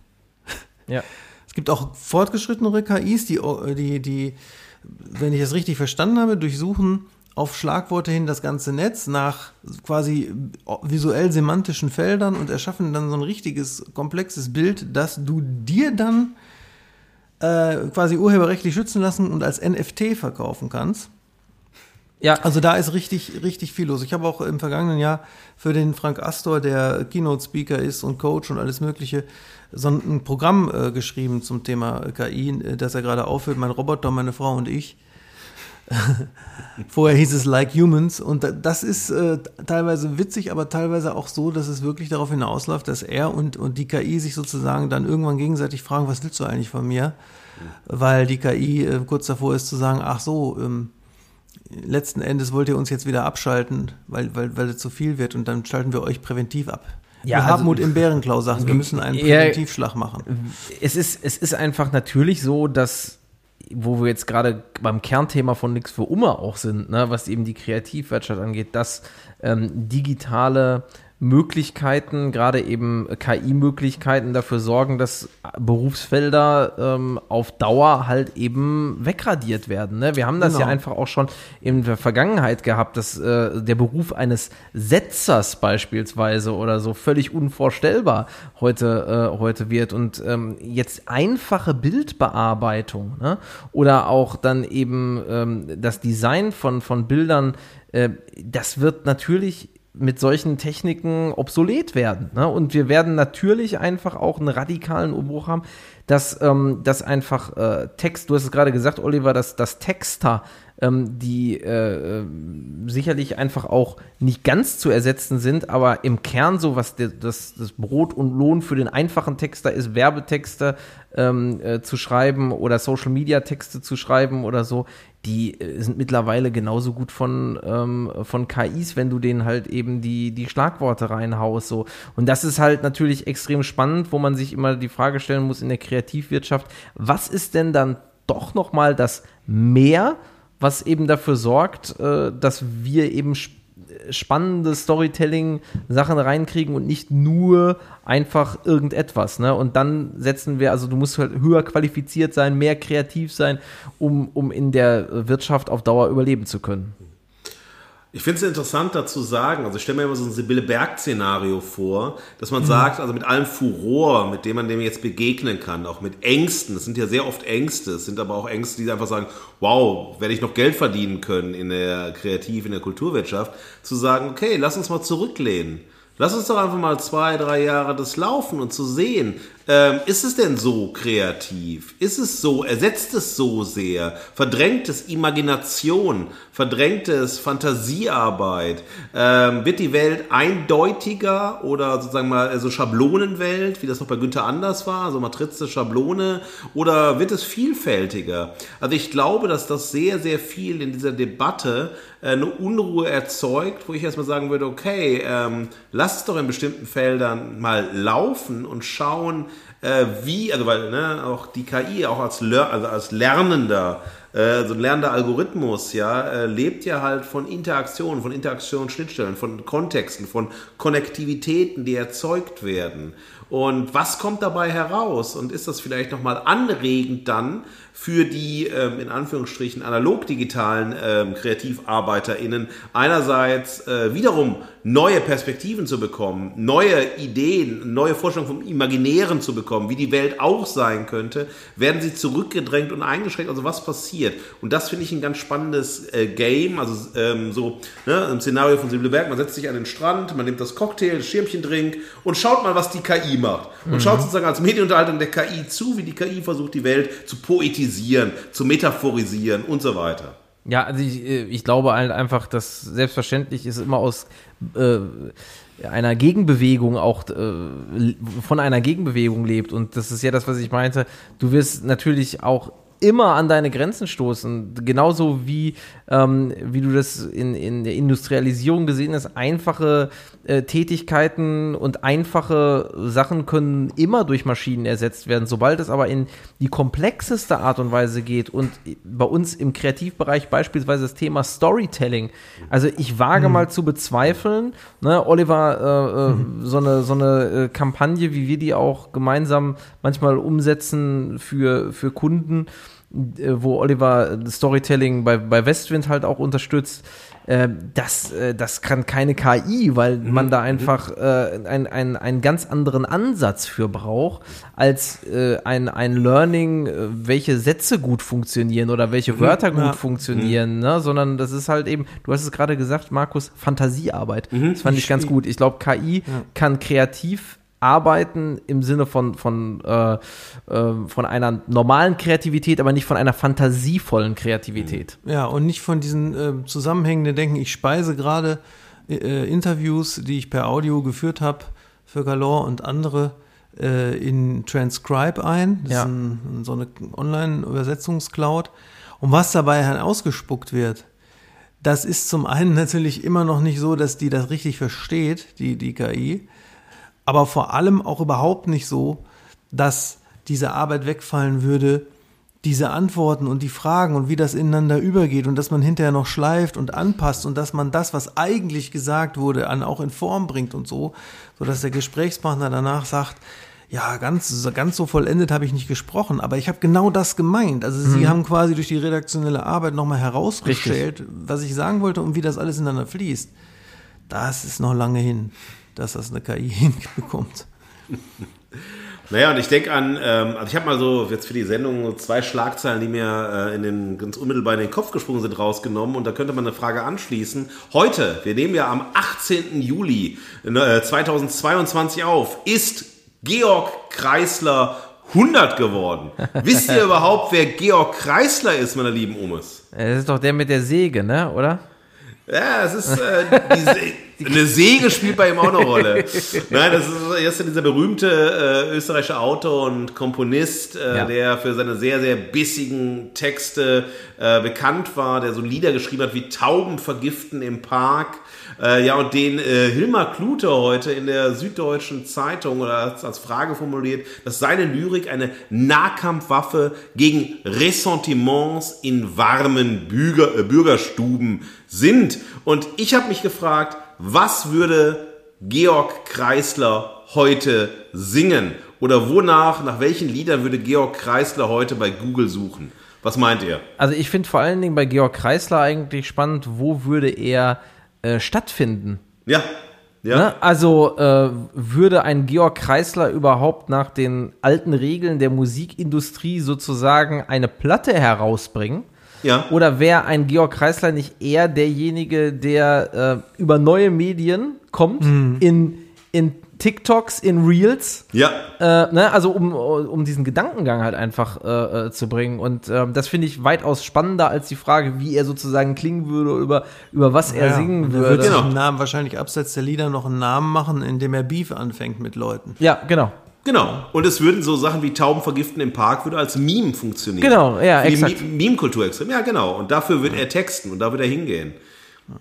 Ja. Es gibt auch fortgeschrittenere KIs, die, die, die, wenn ich das richtig verstanden habe, durchsuchen auf Schlagworte hin das ganze Netz nach quasi visuell semantischen Feldern und erschaffen dann so ein richtiges komplexes Bild, das du dir dann äh, quasi urheberrechtlich schützen lassen und als NFT verkaufen kannst. Ja. Also da ist richtig, richtig viel los. Ich habe auch im vergangenen Jahr für den Frank Astor, der Keynote-Speaker ist und Coach und alles Mögliche, so ein Programm äh, geschrieben zum Thema KI, äh, das er gerade aufführt, mein Roboter, meine Frau und ich. (laughs) Vorher hieß es Like Humans und das ist äh, teilweise witzig, aber teilweise auch so, dass es wirklich darauf hinausläuft, dass er und, und die KI sich sozusagen dann irgendwann gegenseitig fragen, was willst du eigentlich von mir? Weil die KI äh, kurz davor ist zu sagen, ach so, ähm, letzten Endes wollt ihr uns jetzt wieder abschalten, weil, weil, weil es zu viel wird und dann schalten wir euch präventiv ab. Ja, wir also- haben Mut im Bärenklau sagen, wir (laughs) müssen einen Ja, Präventivschlag machen. es ist, es ist einfach natürlich so, dass, wo wir jetzt gerade beim Kernthema von Nix für Umme auch sind, ne, was eben die Kreativwirtschaft angeht, dass ähm, digitale Möglichkeiten, gerade eben KI-Möglichkeiten dafür sorgen, dass Berufsfelder ähm, auf Dauer halt eben wegradiert werden. Ne? Wir haben das Genau. ja einfach auch schon in der Vergangenheit gehabt, dass äh, der Beruf eines Setzers beispielsweise oder so völlig unvorstellbar heute, äh, heute wird. Und ähm, jetzt einfache Bildbearbeitung ne? oder auch dann eben ähm, das Design von, von Bildern, äh, das wird natürlich mit solchen Techniken obsolet werden. Ne? Und wir werden natürlich einfach auch einen radikalen Umbruch haben, dass, ähm, dass einfach äh, Text, du hast es gerade gesagt, Oliver, dass, dass Texter, ähm, die äh, äh, sicherlich einfach auch nicht ganz zu ersetzen sind, aber im Kern so, was der, das, das Brot und Lohn für den einfachen Texter ist, Werbetexte ähm, äh, zu schreiben oder Social-Media-Texte zu schreiben oder so, die äh, sind mittlerweile genauso gut von, ähm, von KIs, wenn du denen halt eben die, die Schlagworte reinhaust. So. Und das ist halt natürlich extrem spannend, wo man sich immer die Frage stellen muss in der Kreativwirtschaft, was ist denn dann doch nochmal das Mehr, was eben dafür sorgt, äh, dass wir eben sp spannende Storytelling-Sachen reinkriegen und nicht nur einfach irgendetwas. Ne? Und dann setzen wir, also du musst halt höher qualifiziert sein, mehr kreativ sein, um, um in der Wirtschaft auf Dauer überleben zu können. Ich finde es interessant dazu sagen, also ich stelle mir immer so ein Sibylle Berg-Szenario vor, dass man sagt, also mit allem Furor, mit dem man dem jetzt begegnen kann, auch mit Ängsten, es sind ja sehr oft Ängste, es sind aber auch Ängste, die einfach sagen, wow, werde ich noch Geld verdienen können in der Kreativ-, in der Kulturwirtschaft, zu sagen, okay, lass uns mal zurücklehnen. Lass uns doch einfach mal zwei, drei Jahre das laufen und zu sehen, ähm, ist es denn so kreativ? Ist es so, ersetzt es so sehr? Verdrängt es Imagination? Verdrängt es Fantasiearbeit? Ähm, wird die Welt eindeutiger oder sozusagen mal so Schablonenwelt, wie das noch bei Günther Anders war, so Matrize, Schablone? Oder wird es vielfältiger? Also ich glaube, dass das sehr, sehr viel in dieser Debatte äh, eine Unruhe erzeugt, wo ich erstmal sagen würde, okay, ähm, lasst es doch in bestimmten Feldern mal laufen und schauen, äh, wie, also weil ne, auch die KI auch als, Ler also als lernender, äh, so ein lernender Algorithmus, ja, äh, lebt ja halt von Interaktionen, von Interaktionsschnittstellen, von Kontexten, von Konnektivitäten, die erzeugt werden. Und was kommt dabei heraus? Und ist das vielleicht nochmal anregend dann für die ähm, in Anführungsstrichen analog-digitalen ähm, KreativarbeiterInnen einerseits äh, wiederum neue Perspektiven zu bekommen, neue Ideen, neue Vorstellungen vom Imaginären zu bekommen, wie die Welt auch sein könnte, werden sie zurückgedrängt und eingeschränkt. Also was passiert? Und das finde ich ein ganz spannendes äh, Game. Also ähm, so ne, im Szenario von Sibylle Berg, man setzt sich an den Strand, man nimmt das Cocktail, das Schirmchendrink und schaut mal, was die KI macht. Und schaut sozusagen als Medienunterhaltung der KI zu, wie die KI versucht, die Welt zu poetisieren, zu metaphorisieren und so weiter. Ja, also ich, äh, ich glaube halt einfach, dass selbstverständlich ist immer aus äh, einer Gegenbewegung auch äh, von einer Gegenbewegung lebt und das ist ja das, was ich meinte. Du wirst natürlich auch immer an deine Grenzen stoßen, genauso wie ähm, wie du das in, in der Industrialisierung gesehen hast. Einfache äh, Tätigkeiten und einfache Sachen können immer durch Maschinen ersetzt werden. Sobald es aber in die komplexeste Art und Weise geht und bei uns im Kreativbereich beispielsweise das Thema Storytelling. Also ich wage mal zu bezweifeln, ne, Oliver, äh, äh, so eine, so eine äh, Kampagne, wie wir die auch gemeinsam manchmal umsetzen für, für Kunden, wo Oliver Storytelling bei, bei Westwind halt auch unterstützt. äh, das, äh, das kann keine KI, weil Mhm. man da einfach äh, ein, ein, einen ganz anderen Ansatz für braucht, als äh, ein, ein Learning, äh, welche Sätze gut funktionieren oder Mhm. welche Wörter gut Ja. funktionieren, ne? sondern das ist halt eben, du hast es gerade gesagt, Markus, Fantasiearbeit. Mhm. Das fand ich ganz gut. Ich glaube, KI kann kreativ arbeiten im Sinne von, von, äh, äh, von einer normalen Kreativität, aber nicht von einer fantasievollen Kreativität. Ja, und nicht von diesen äh, zusammenhängenden Denken. Ich speise gerade äh, Interviews, die ich per Audio geführt habe für Galore und andere äh, in Transcribe ein. Das Ja. ist ein, so eine Online-Übersetzungscloud. Und was dabei halt ausgespuckt wird, das ist zum einen natürlich immer noch nicht so, dass die das richtig versteht, die, die KI, aber vor allem auch überhaupt nicht so, dass diese Arbeit wegfallen würde, diese Antworten und die Fragen und wie das ineinander übergeht und dass man hinterher noch schleift und anpasst und dass man das, was eigentlich gesagt wurde, an auch in Form bringt und so, so dass der Gesprächspartner danach sagt, ja, ganz, ganz so vollendet habe ich nicht gesprochen, aber ich habe genau das gemeint. Also Sie haben quasi durch die redaktionelle Arbeit nochmal herausgestellt, was ich sagen wollte und wie das alles ineinander fließt. Das ist noch lange hin, dass das eine KI hinbekommt. (laughs) Naja, und ich denke an, ähm, also ich habe mal so jetzt für die Sendung so zwei Schlagzeilen, die mir äh, in den, ganz unmittelbar in den Kopf gesprungen sind, rausgenommen. Und da könnte man eine Frage anschließen. Heute, wir nehmen ja am 18. Juli äh, 2022 auf, ist Georg Kreisler 100 geworden. (laughs) Wisst ihr überhaupt, wer Georg Kreisler ist, meine lieben Omes? Das ist doch der mit der Säge, ne, oder? Ja, es ist äh, die eine Säge spielt bei ihm auch eine Rolle. (laughs) Nein, das ist, er ist dieser berühmte äh, österreichische Autor und Komponist, äh, Ja. der für seine sehr, sehr bissigen Texte äh, bekannt war, der so Lieder geschrieben hat wie Tauben vergiften im Park. Äh, ja, und den äh, Hilmar Klute heute in der Süddeutschen Zeitung oder als, als Frage formuliert, dass seine Lyrik eine Nahkampfwaffe gegen Ressentiments in warmen Bürger, äh, Bürgerstuben sind. Und ich habe mich gefragt, was würde Georg Kreisler heute singen? Oder wonach, nach welchen Liedern würde Georg Kreisler heute bei Google suchen? Was meint ihr? Also ich finde vor allen Dingen bei Georg Kreisler eigentlich spannend, wo würde er äh, stattfinden? Ja, ja. Ne? Also äh, würde ein Georg Kreisler überhaupt nach den alten Regeln der Musikindustrie sozusagen eine Platte herausbringen? Ja. Oder wäre ein Georg Kreisler nicht eher derjenige, der äh, über neue Medien kommt, in, in TikToks, in Reels, Ja. äh, ne? also um, um diesen Gedankengang halt einfach äh, äh, zu bringen. Und ähm, das finde ich weitaus spannender als die Frage, wie er sozusagen klingen würde, über, über was er singen und er würde. Genau. Namen, wahrscheinlich abseits der Lieder noch einen Namen machen, indem er Beef anfängt mit Leuten. Ja, genau. Genau. Und es würden so Sachen wie Tauben vergiften im Park würde als Meme funktionieren. Genau, ja, exakt. Meme-Kultur extrem. Ja, genau. Und dafür wird er texten und da wird er hingehen.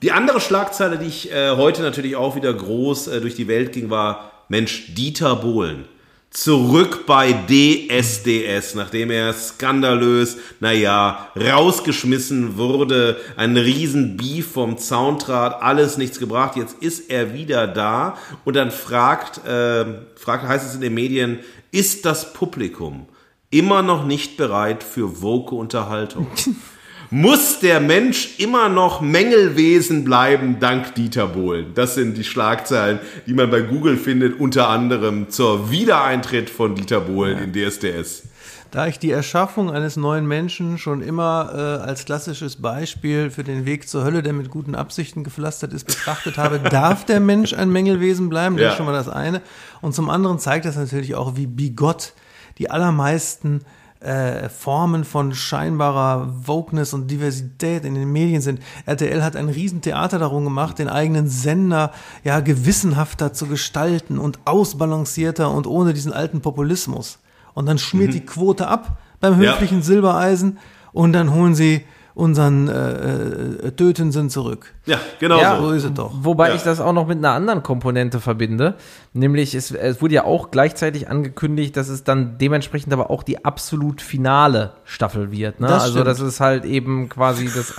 Die andere Schlagzeile, die ich äh, heute natürlich auch wieder groß äh, durch die Welt ging, war Mensch, Dieter Bohlen. Zurück bei DSDS, nachdem er skandalös, naja, rausgeschmissen wurde, ein riesen Beef vom Zaun trat, alles nichts gebracht. Jetzt ist er wieder da und dann fragt, äh, fragt, heißt es in den Medien, ist das Publikum immer noch nicht bereit für woke Unterhaltung? (laughs) Muss der Mensch immer noch Mängelwesen bleiben, dank Dieter Bohlen? Das sind die Schlagzeilen, die man bei Google findet, unter anderem zur Wiedereintritt von Dieter Bohlen in DSDS. Da ich die Erschaffung eines neuen Menschen schon immer äh, als klassisches Beispiel für den Weg zur Hölle, der mit guten Absichten gepflastert ist, betrachtet habe, (laughs) darf der Mensch ein Mängelwesen bleiben. Das Ja. ist schon mal das eine. Und zum anderen zeigt das natürlich auch, wie bigott die allermeisten äh, Formen von scheinbarer Wokeness und Diversität in den Medien sind. RTL hat ein Riesentheater darum gemacht, den eigenen Sender ja gewissenhafter zu gestalten und ausbalancierter und ohne diesen alten Populismus. Und dann schmiert die Quote ab beim Ja. höflichen Silbereisen und dann holen sie unseren äh, äh, Tötensen zurück. Ja, genau Ja, so. So ist es doch. Wobei Ja. ich das auch noch mit einer anderen Komponente verbinde, nämlich es, es wurde ja auch gleichzeitig angekündigt, dass es dann dementsprechend aber auch die absolut finale Staffel wird. Ne? Das also dass es halt eben quasi das,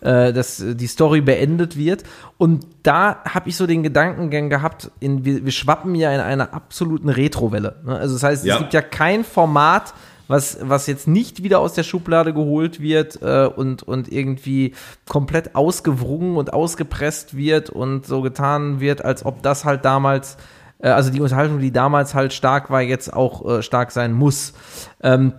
äh, dass die Story beendet wird. Und da habe ich so den Gedankengang gehabt, in, wir, wir schwappen ja in einer absoluten Retrowelle. Ne? Also das heißt, Ja. es gibt ja kein Format, was, was jetzt nicht wieder aus der Schublade geholt wird äh, und, und irgendwie komplett ausgewrungen und ausgepresst wird und so getan wird, als ob das halt damals, äh, also die Unterhaltung, die damals halt stark war, jetzt auch äh, stark sein muss. Ähm,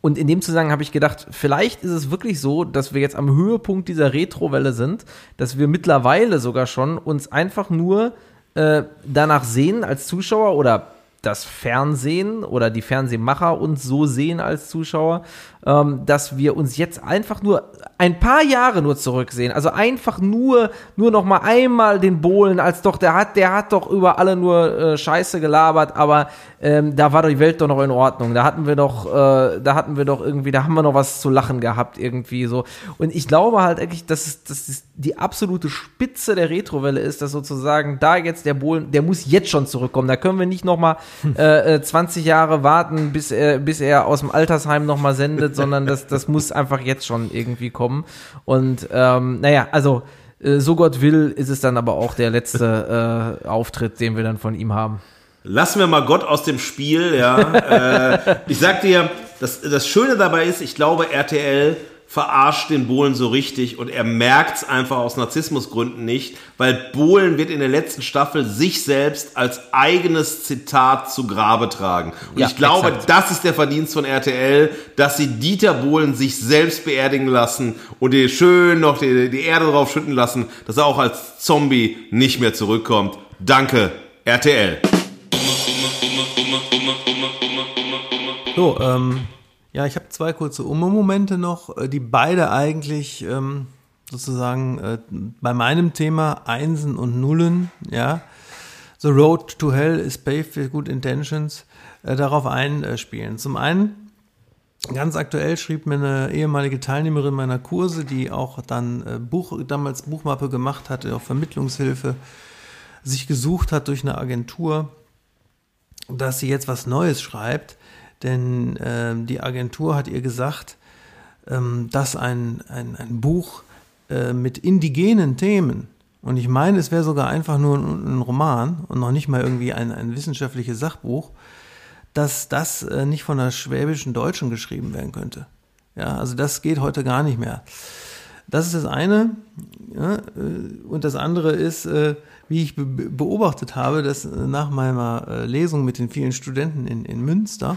und in dem Zusammenhang habe ich gedacht, vielleicht ist es wirklich so, dass wir jetzt am Höhepunkt dieser Retrowelle sind, dass wir mittlerweile sogar schon uns einfach nur äh, danach sehen als Zuschauer oder das Fernsehen oder die Fernsehmacher uns so sehen als Zuschauer, ähm, dass wir uns jetzt einfach nur ein paar Jahre nur zurücksehen. Also einfach nur, nur noch mal einmal den Bohlen, als doch, der hat, der hat doch über alle nur äh, Scheiße gelabert, aber ähm, da war doch die Welt doch noch in Ordnung. Da hatten wir doch, äh, da hatten wir doch irgendwie, da haben wir noch was zu lachen gehabt irgendwie so. Und ich glaube halt eigentlich, dass es, dass es die absolute Spitze der Retrowelle ist, dass sozusagen da jetzt der Bohlen, der muss jetzt schon zurückkommen. Da können wir nicht noch mal äh, 20 äh, Jahre warten, bis er, bis er aus dem Altersheim noch mal sendet, sondern das, das muss einfach jetzt schon irgendwie kommen. Und ähm, naja, also äh, so Gott will, ist es dann aber auch der letzte äh, Auftritt, den wir dann von ihm haben. Lassen wir mal Gott aus dem Spiel, ja. (laughs) äh, ich sag dir, das, das Schöne dabei ist, ich glaube, RTL verarscht den Bohlen so richtig und er merkt es einfach aus Narzissmusgründen nicht, weil Bohlen wird in der letzten Staffel sich selbst als eigenes Zitat zu Grabe tragen. Und ja, ich glaube, exakt. das ist der Verdienst von RTL, dass sie Dieter Bohlen sich selbst beerdigen lassen und dir schön noch die, die Erde drauf schütten lassen, dass er auch als Zombie nicht mehr zurückkommt. Danke, RTL. So, ähm, ja, ich habe zwei kurze Umme-Momente noch, äh, die beide eigentlich ähm, sozusagen äh, bei meinem Thema Einsen und Nullen, ja, The Road to Hell is paved with good intentions, äh, darauf einspielen. Zum einen, ganz aktuell schrieb mir eine ehemalige Teilnehmerin meiner Kurse, die auch dann äh, Buch, damals Buchmappe gemacht hatte, auch Vermittlungshilfe, sich gesucht hat durch eine Agentur, dass sie jetzt was Neues schreibt denn äh, die Agentur hat ihr gesagt, ähm, dass ein, ein, ein Buch äh, mit indigenen Themen, und ich meine, es wäre sogar einfach nur ein, ein, Roman und noch nicht mal irgendwie ein, ein wissenschaftliches Sachbuch, dass das äh, nicht von einer schwäbischen Deutschen geschrieben werden könnte. Ja, also das geht heute gar nicht mehr. Das ist das eine. Ja, äh, und das andere ist, äh, wie ich beobachtet habe, dass äh, nach meiner Lesung mit den vielen Studenten in, in Münster,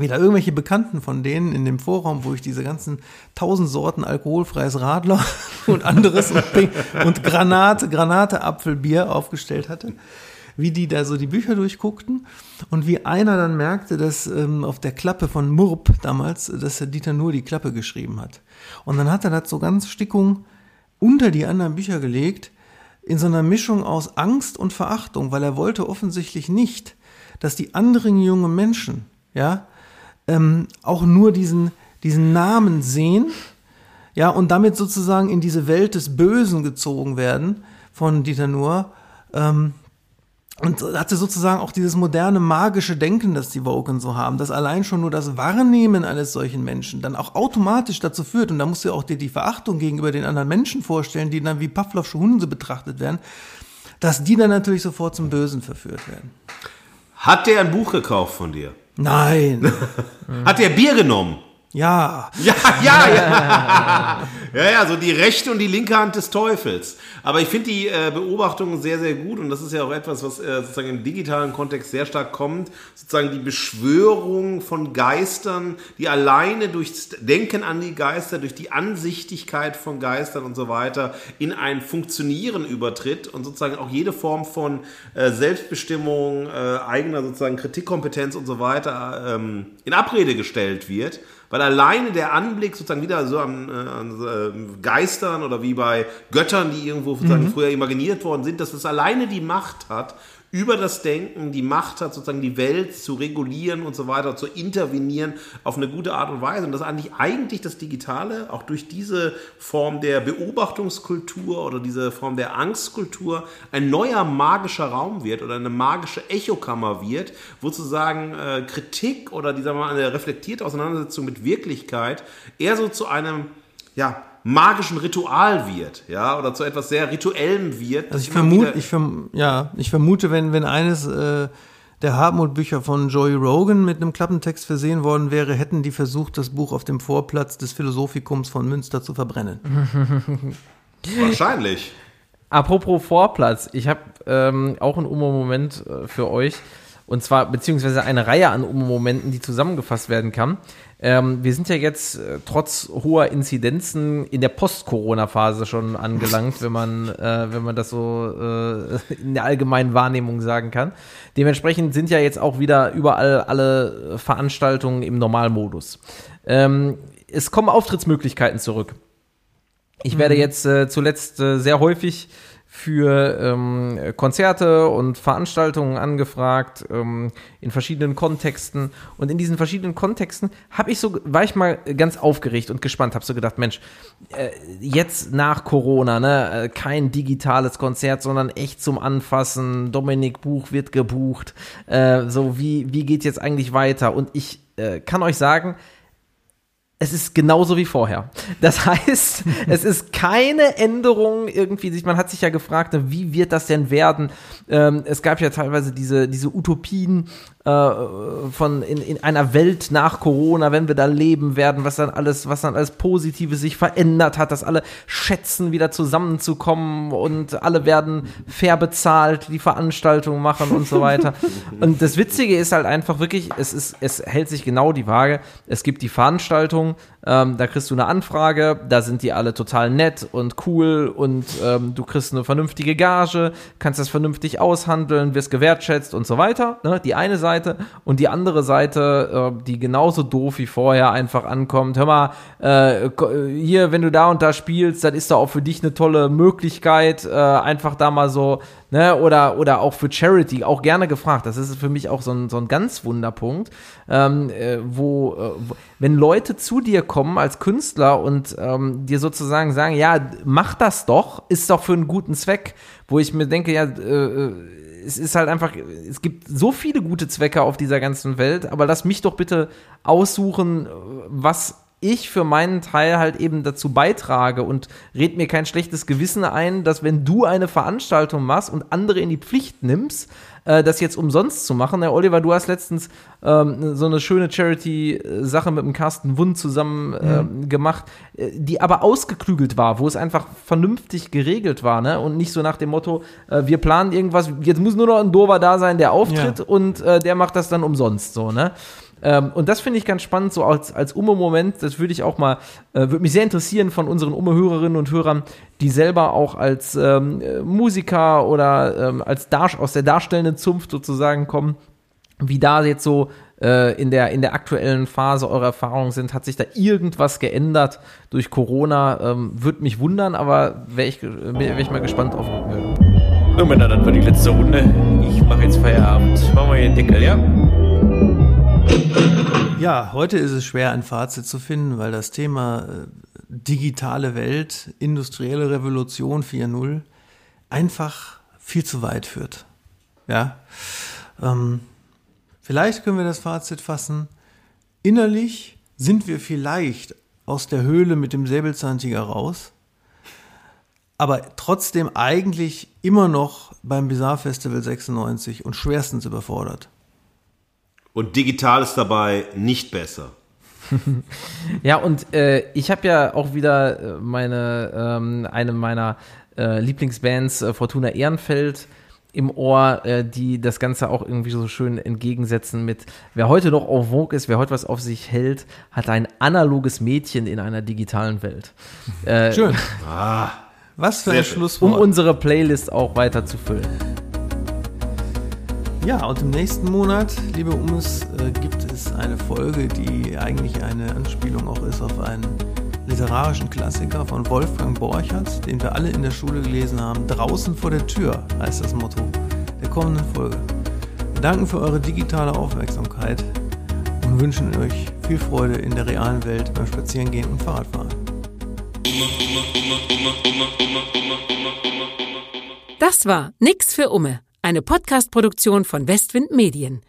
wieder irgendwelche Bekannten von denen in dem Vorraum, wo ich diese ganzen tausend Sorten alkoholfreies Radler (laughs) und anderes und, und Granate, Granate Apfelbier aufgestellt hatte, wie die da so die Bücher durchguckten und wie einer dann merkte, dass ähm, auf der Klappe von Murp damals, dass der Dieter nur die Klappe geschrieben hat. Und dann hat er das so ganz Stickung unter die anderen Bücher gelegt, in so einer Mischung aus Angst und Verachtung, weil er wollte offensichtlich nicht, dass die anderen jungen Menschen, ja, ähm, auch nur diesen, diesen Namen sehen, ja, und damit sozusagen in diese Welt des Bösen gezogen werden von Dieter Nuhr. Ähm, und hatte sozusagen auch dieses moderne magische Denken, das die Woken so haben, dass allein schon nur das Wahrnehmen eines solchen Menschen dann auch automatisch dazu führt, und da musst du auch dir die Verachtung gegenüber den anderen Menschen vorstellen, die dann wie Pavlovsche Hunde betrachtet werden, dass die dann natürlich sofort zum Bösen verführt werden. Hat der ein Buch gekauft von dir? Nein. (laughs) Hat der Bier genommen? Ja. Ja, ja, ja. ja, ja, so die rechte und die linke Hand des Teufels. Aber ich finde die äh, Beobachtung sehr, sehr gut und das ist ja auch etwas, was äh, sozusagen im digitalen Kontext sehr stark kommt. Sozusagen die Beschwörung von Geistern, die alleine durchs Denken an die Geister, durch die Ansichtigkeit von Geistern und so weiter in ein Funktionieren übertritt und sozusagen auch jede Form von äh, Selbstbestimmung, äh, eigener sozusagen Kritikkompetenz und so weiter ähm, in Abrede gestellt wird weil alleine der Anblick sozusagen wieder so an, äh, an äh, Geistern oder wie bei Göttern, die irgendwo sozusagen mhm. früher imaginiert worden sind, dass es alleine die Macht hat, über das Denken die Macht hat, sozusagen die Welt zu regulieren und so weiter, zu intervenieren auf eine gute Art und Weise. Und dass eigentlich eigentlich das Digitale auch durch diese Form der Beobachtungskultur oder diese Form der Angstkultur ein neuer magischer Raum wird oder eine magische Echokammer wird, wo sozusagen äh, Kritik oder die, sagen wir mal, eine reflektierte Auseinandersetzung mit Wirklichkeit eher so zu einem, ja, magischen Ritual wird, ja, oder zu etwas sehr Rituellem wird. Also ich vermute, ich verm ja, ich vermute, wenn, wenn eines äh, der Hartmut-Bücher von Joey Rogan mit einem Klappentext versehen worden wäre, hätten die versucht, das Buch auf dem Vorplatz des Philosophikums von Münster zu verbrennen. (laughs) Wahrscheinlich. Apropos Vorplatz, ich habe ähm, auch einen Umo-Moment äh, für euch. Und zwar, beziehungsweise eine Reihe an Umo-Momenten, die zusammengefasst werden kann. Ähm, wir sind ja jetzt äh, trotz hoher Inzidenzen in der Post-Corona-Phase schon angelangt, wenn man, äh, wenn man das so äh, in der allgemeinen Wahrnehmung sagen kann. Dementsprechend sind ja jetzt auch wieder überall alle Veranstaltungen im Normalmodus. Ähm, es kommen Auftrittsmöglichkeiten zurück. Ich werde jetzt äh, zuletzt äh, sehr häufig für ähm, Konzerte und Veranstaltungen angefragt ähm, in verschiedenen Kontexten. Und in diesen verschiedenen Kontexten habe ich so war ich mal ganz aufgeregt und gespannt habe so gedacht Mensch äh, jetzt nach Corona ne äh, kein digitales Konzert sondern echt zum Anfassen. Dominik Buch wird gebucht. Äh, so wie wie geht jetzt eigentlich weiter? Und ich äh, kann euch sagen es ist genauso wie vorher. Das (laughs) heißt, es ist keine Änderung irgendwie. Man hat sich ja gefragt, wie wird das denn werden? Ähm, es gab ja teilweise diese, diese Utopien äh, von in, in einer Welt nach Corona, wenn wir da leben werden, was dann alles, was dann alles Positives sich verändert hat, dass alle schätzen, wieder zusammenzukommen und alle werden fair bezahlt, die Veranstaltungen machen und so weiter. (laughs) und das Witzige ist halt einfach wirklich, es ist, es hält sich genau die Waage. Es gibt die Veranstaltung, ähm, da kriegst du eine Anfrage, da sind die alle total nett und cool und ähm, du kriegst eine vernünftige Gage, kannst das vernünftig aushandeln, wirst gewertschätzt und so weiter. Ne? Die eine Seite und die andere Seite, äh, die genauso doof wie vorher einfach ankommt. Hör mal, äh, hier, wenn du da und da spielst, dann ist da auch für dich eine tolle Möglichkeit, äh, einfach da mal so ne, oder, oder auch für Charity, auch gerne gefragt. Das ist für mich auch so ein, so ein ganz Wunderpunkt, ähm, äh, wo, äh, wo, wenn Leute zu dir kommen als Künstler und ähm, dir sozusagen sagen, ja, mach das doch, ist doch für einen guten Zweck, wo ich mir denke, ja, äh, es ist halt einfach, es gibt so viele gute Zwecke auf dieser ganzen Welt, aber lass mich doch bitte aussuchen, was ich für meinen Teil halt eben dazu beitrage und red mir kein schlechtes Gewissen ein, dass wenn du eine Veranstaltung machst und andere in die Pflicht nimmst, äh, das jetzt umsonst zu machen. Herr Oliver, du hast letztens ähm, so eine schöne Charity-Sache mit dem Carsten Wund zusammen äh, mhm. gemacht, die aber ausgeklügelt war, wo es einfach vernünftig geregelt war, ne? Und nicht so nach dem Motto, äh, wir planen irgendwas, jetzt muss nur noch ein Dover da sein, der auftritt ja. und äh, der macht das dann umsonst so, ne? Ähm, und das finde ich ganz spannend, so als, als Umme-Moment. Das würde ich auch mal, äh, würde mich sehr interessieren von unseren Umme-Hörerinnen und Hörern, die selber auch als ähm, Musiker oder ähm, als Dar aus der darstellenden Zunft sozusagen kommen, wie da jetzt so äh, in, der, in der aktuellen Phase eure Erfahrungen sind. Hat sich da irgendwas geändert durch Corona? Ähm, Würde mich wundern, aber wäre ich, wär ich mal gespannt auf Rückmeldung. Nun, Männer, dann war die letzte Runde. Ich mache jetzt Feierabend. Machen wir hier den Deckel, ja? Ja, heute ist es schwer, ein Fazit zu finden, weil das Thema äh, digitale Welt, industrielle Revolution 4.0 einfach viel zu weit führt. Ja, ähm, vielleicht können wir das Fazit fassen. Innerlich sind wir vielleicht aus der Höhle mit dem Säbelzahntiger raus, aber trotzdem eigentlich immer noch beim Bizarre Festival 96 und schwerstens überfordert. Und digital ist dabei nicht besser. (laughs) ja, und äh, ich habe ja auch wieder äh, meine, ähm, eine meiner äh, Lieblingsbands, äh, Fortuna Ehrenfeld, im Ohr, äh, die das Ganze auch irgendwie so schön entgegensetzen mit, wer heute noch auf Vogue ist, wer heute was auf sich hält, hat ein analoges Mädchen in einer digitalen Welt. Äh, schön. Ah, was für ein Schlusswort. Um unsere Playlist auch weiter zu füllen. Ja, und im nächsten Monat, liebe Umus, äh, gibt es eine Folge, die eigentlich eine Anspielung auch ist auf einen literarischen Klassiker von Wolfgang Borchert, den wir alle in der Schule gelesen haben. Draußen vor der Tür heißt das Motto der kommenden Folge. Wir danken für eure digitale Aufmerksamkeit und wünschen euch viel Freude in der realen Welt beim Spazierengehen und Fahrradfahren. Das war Nix für Umme eine Podcast-Produktion von Westwind Medien.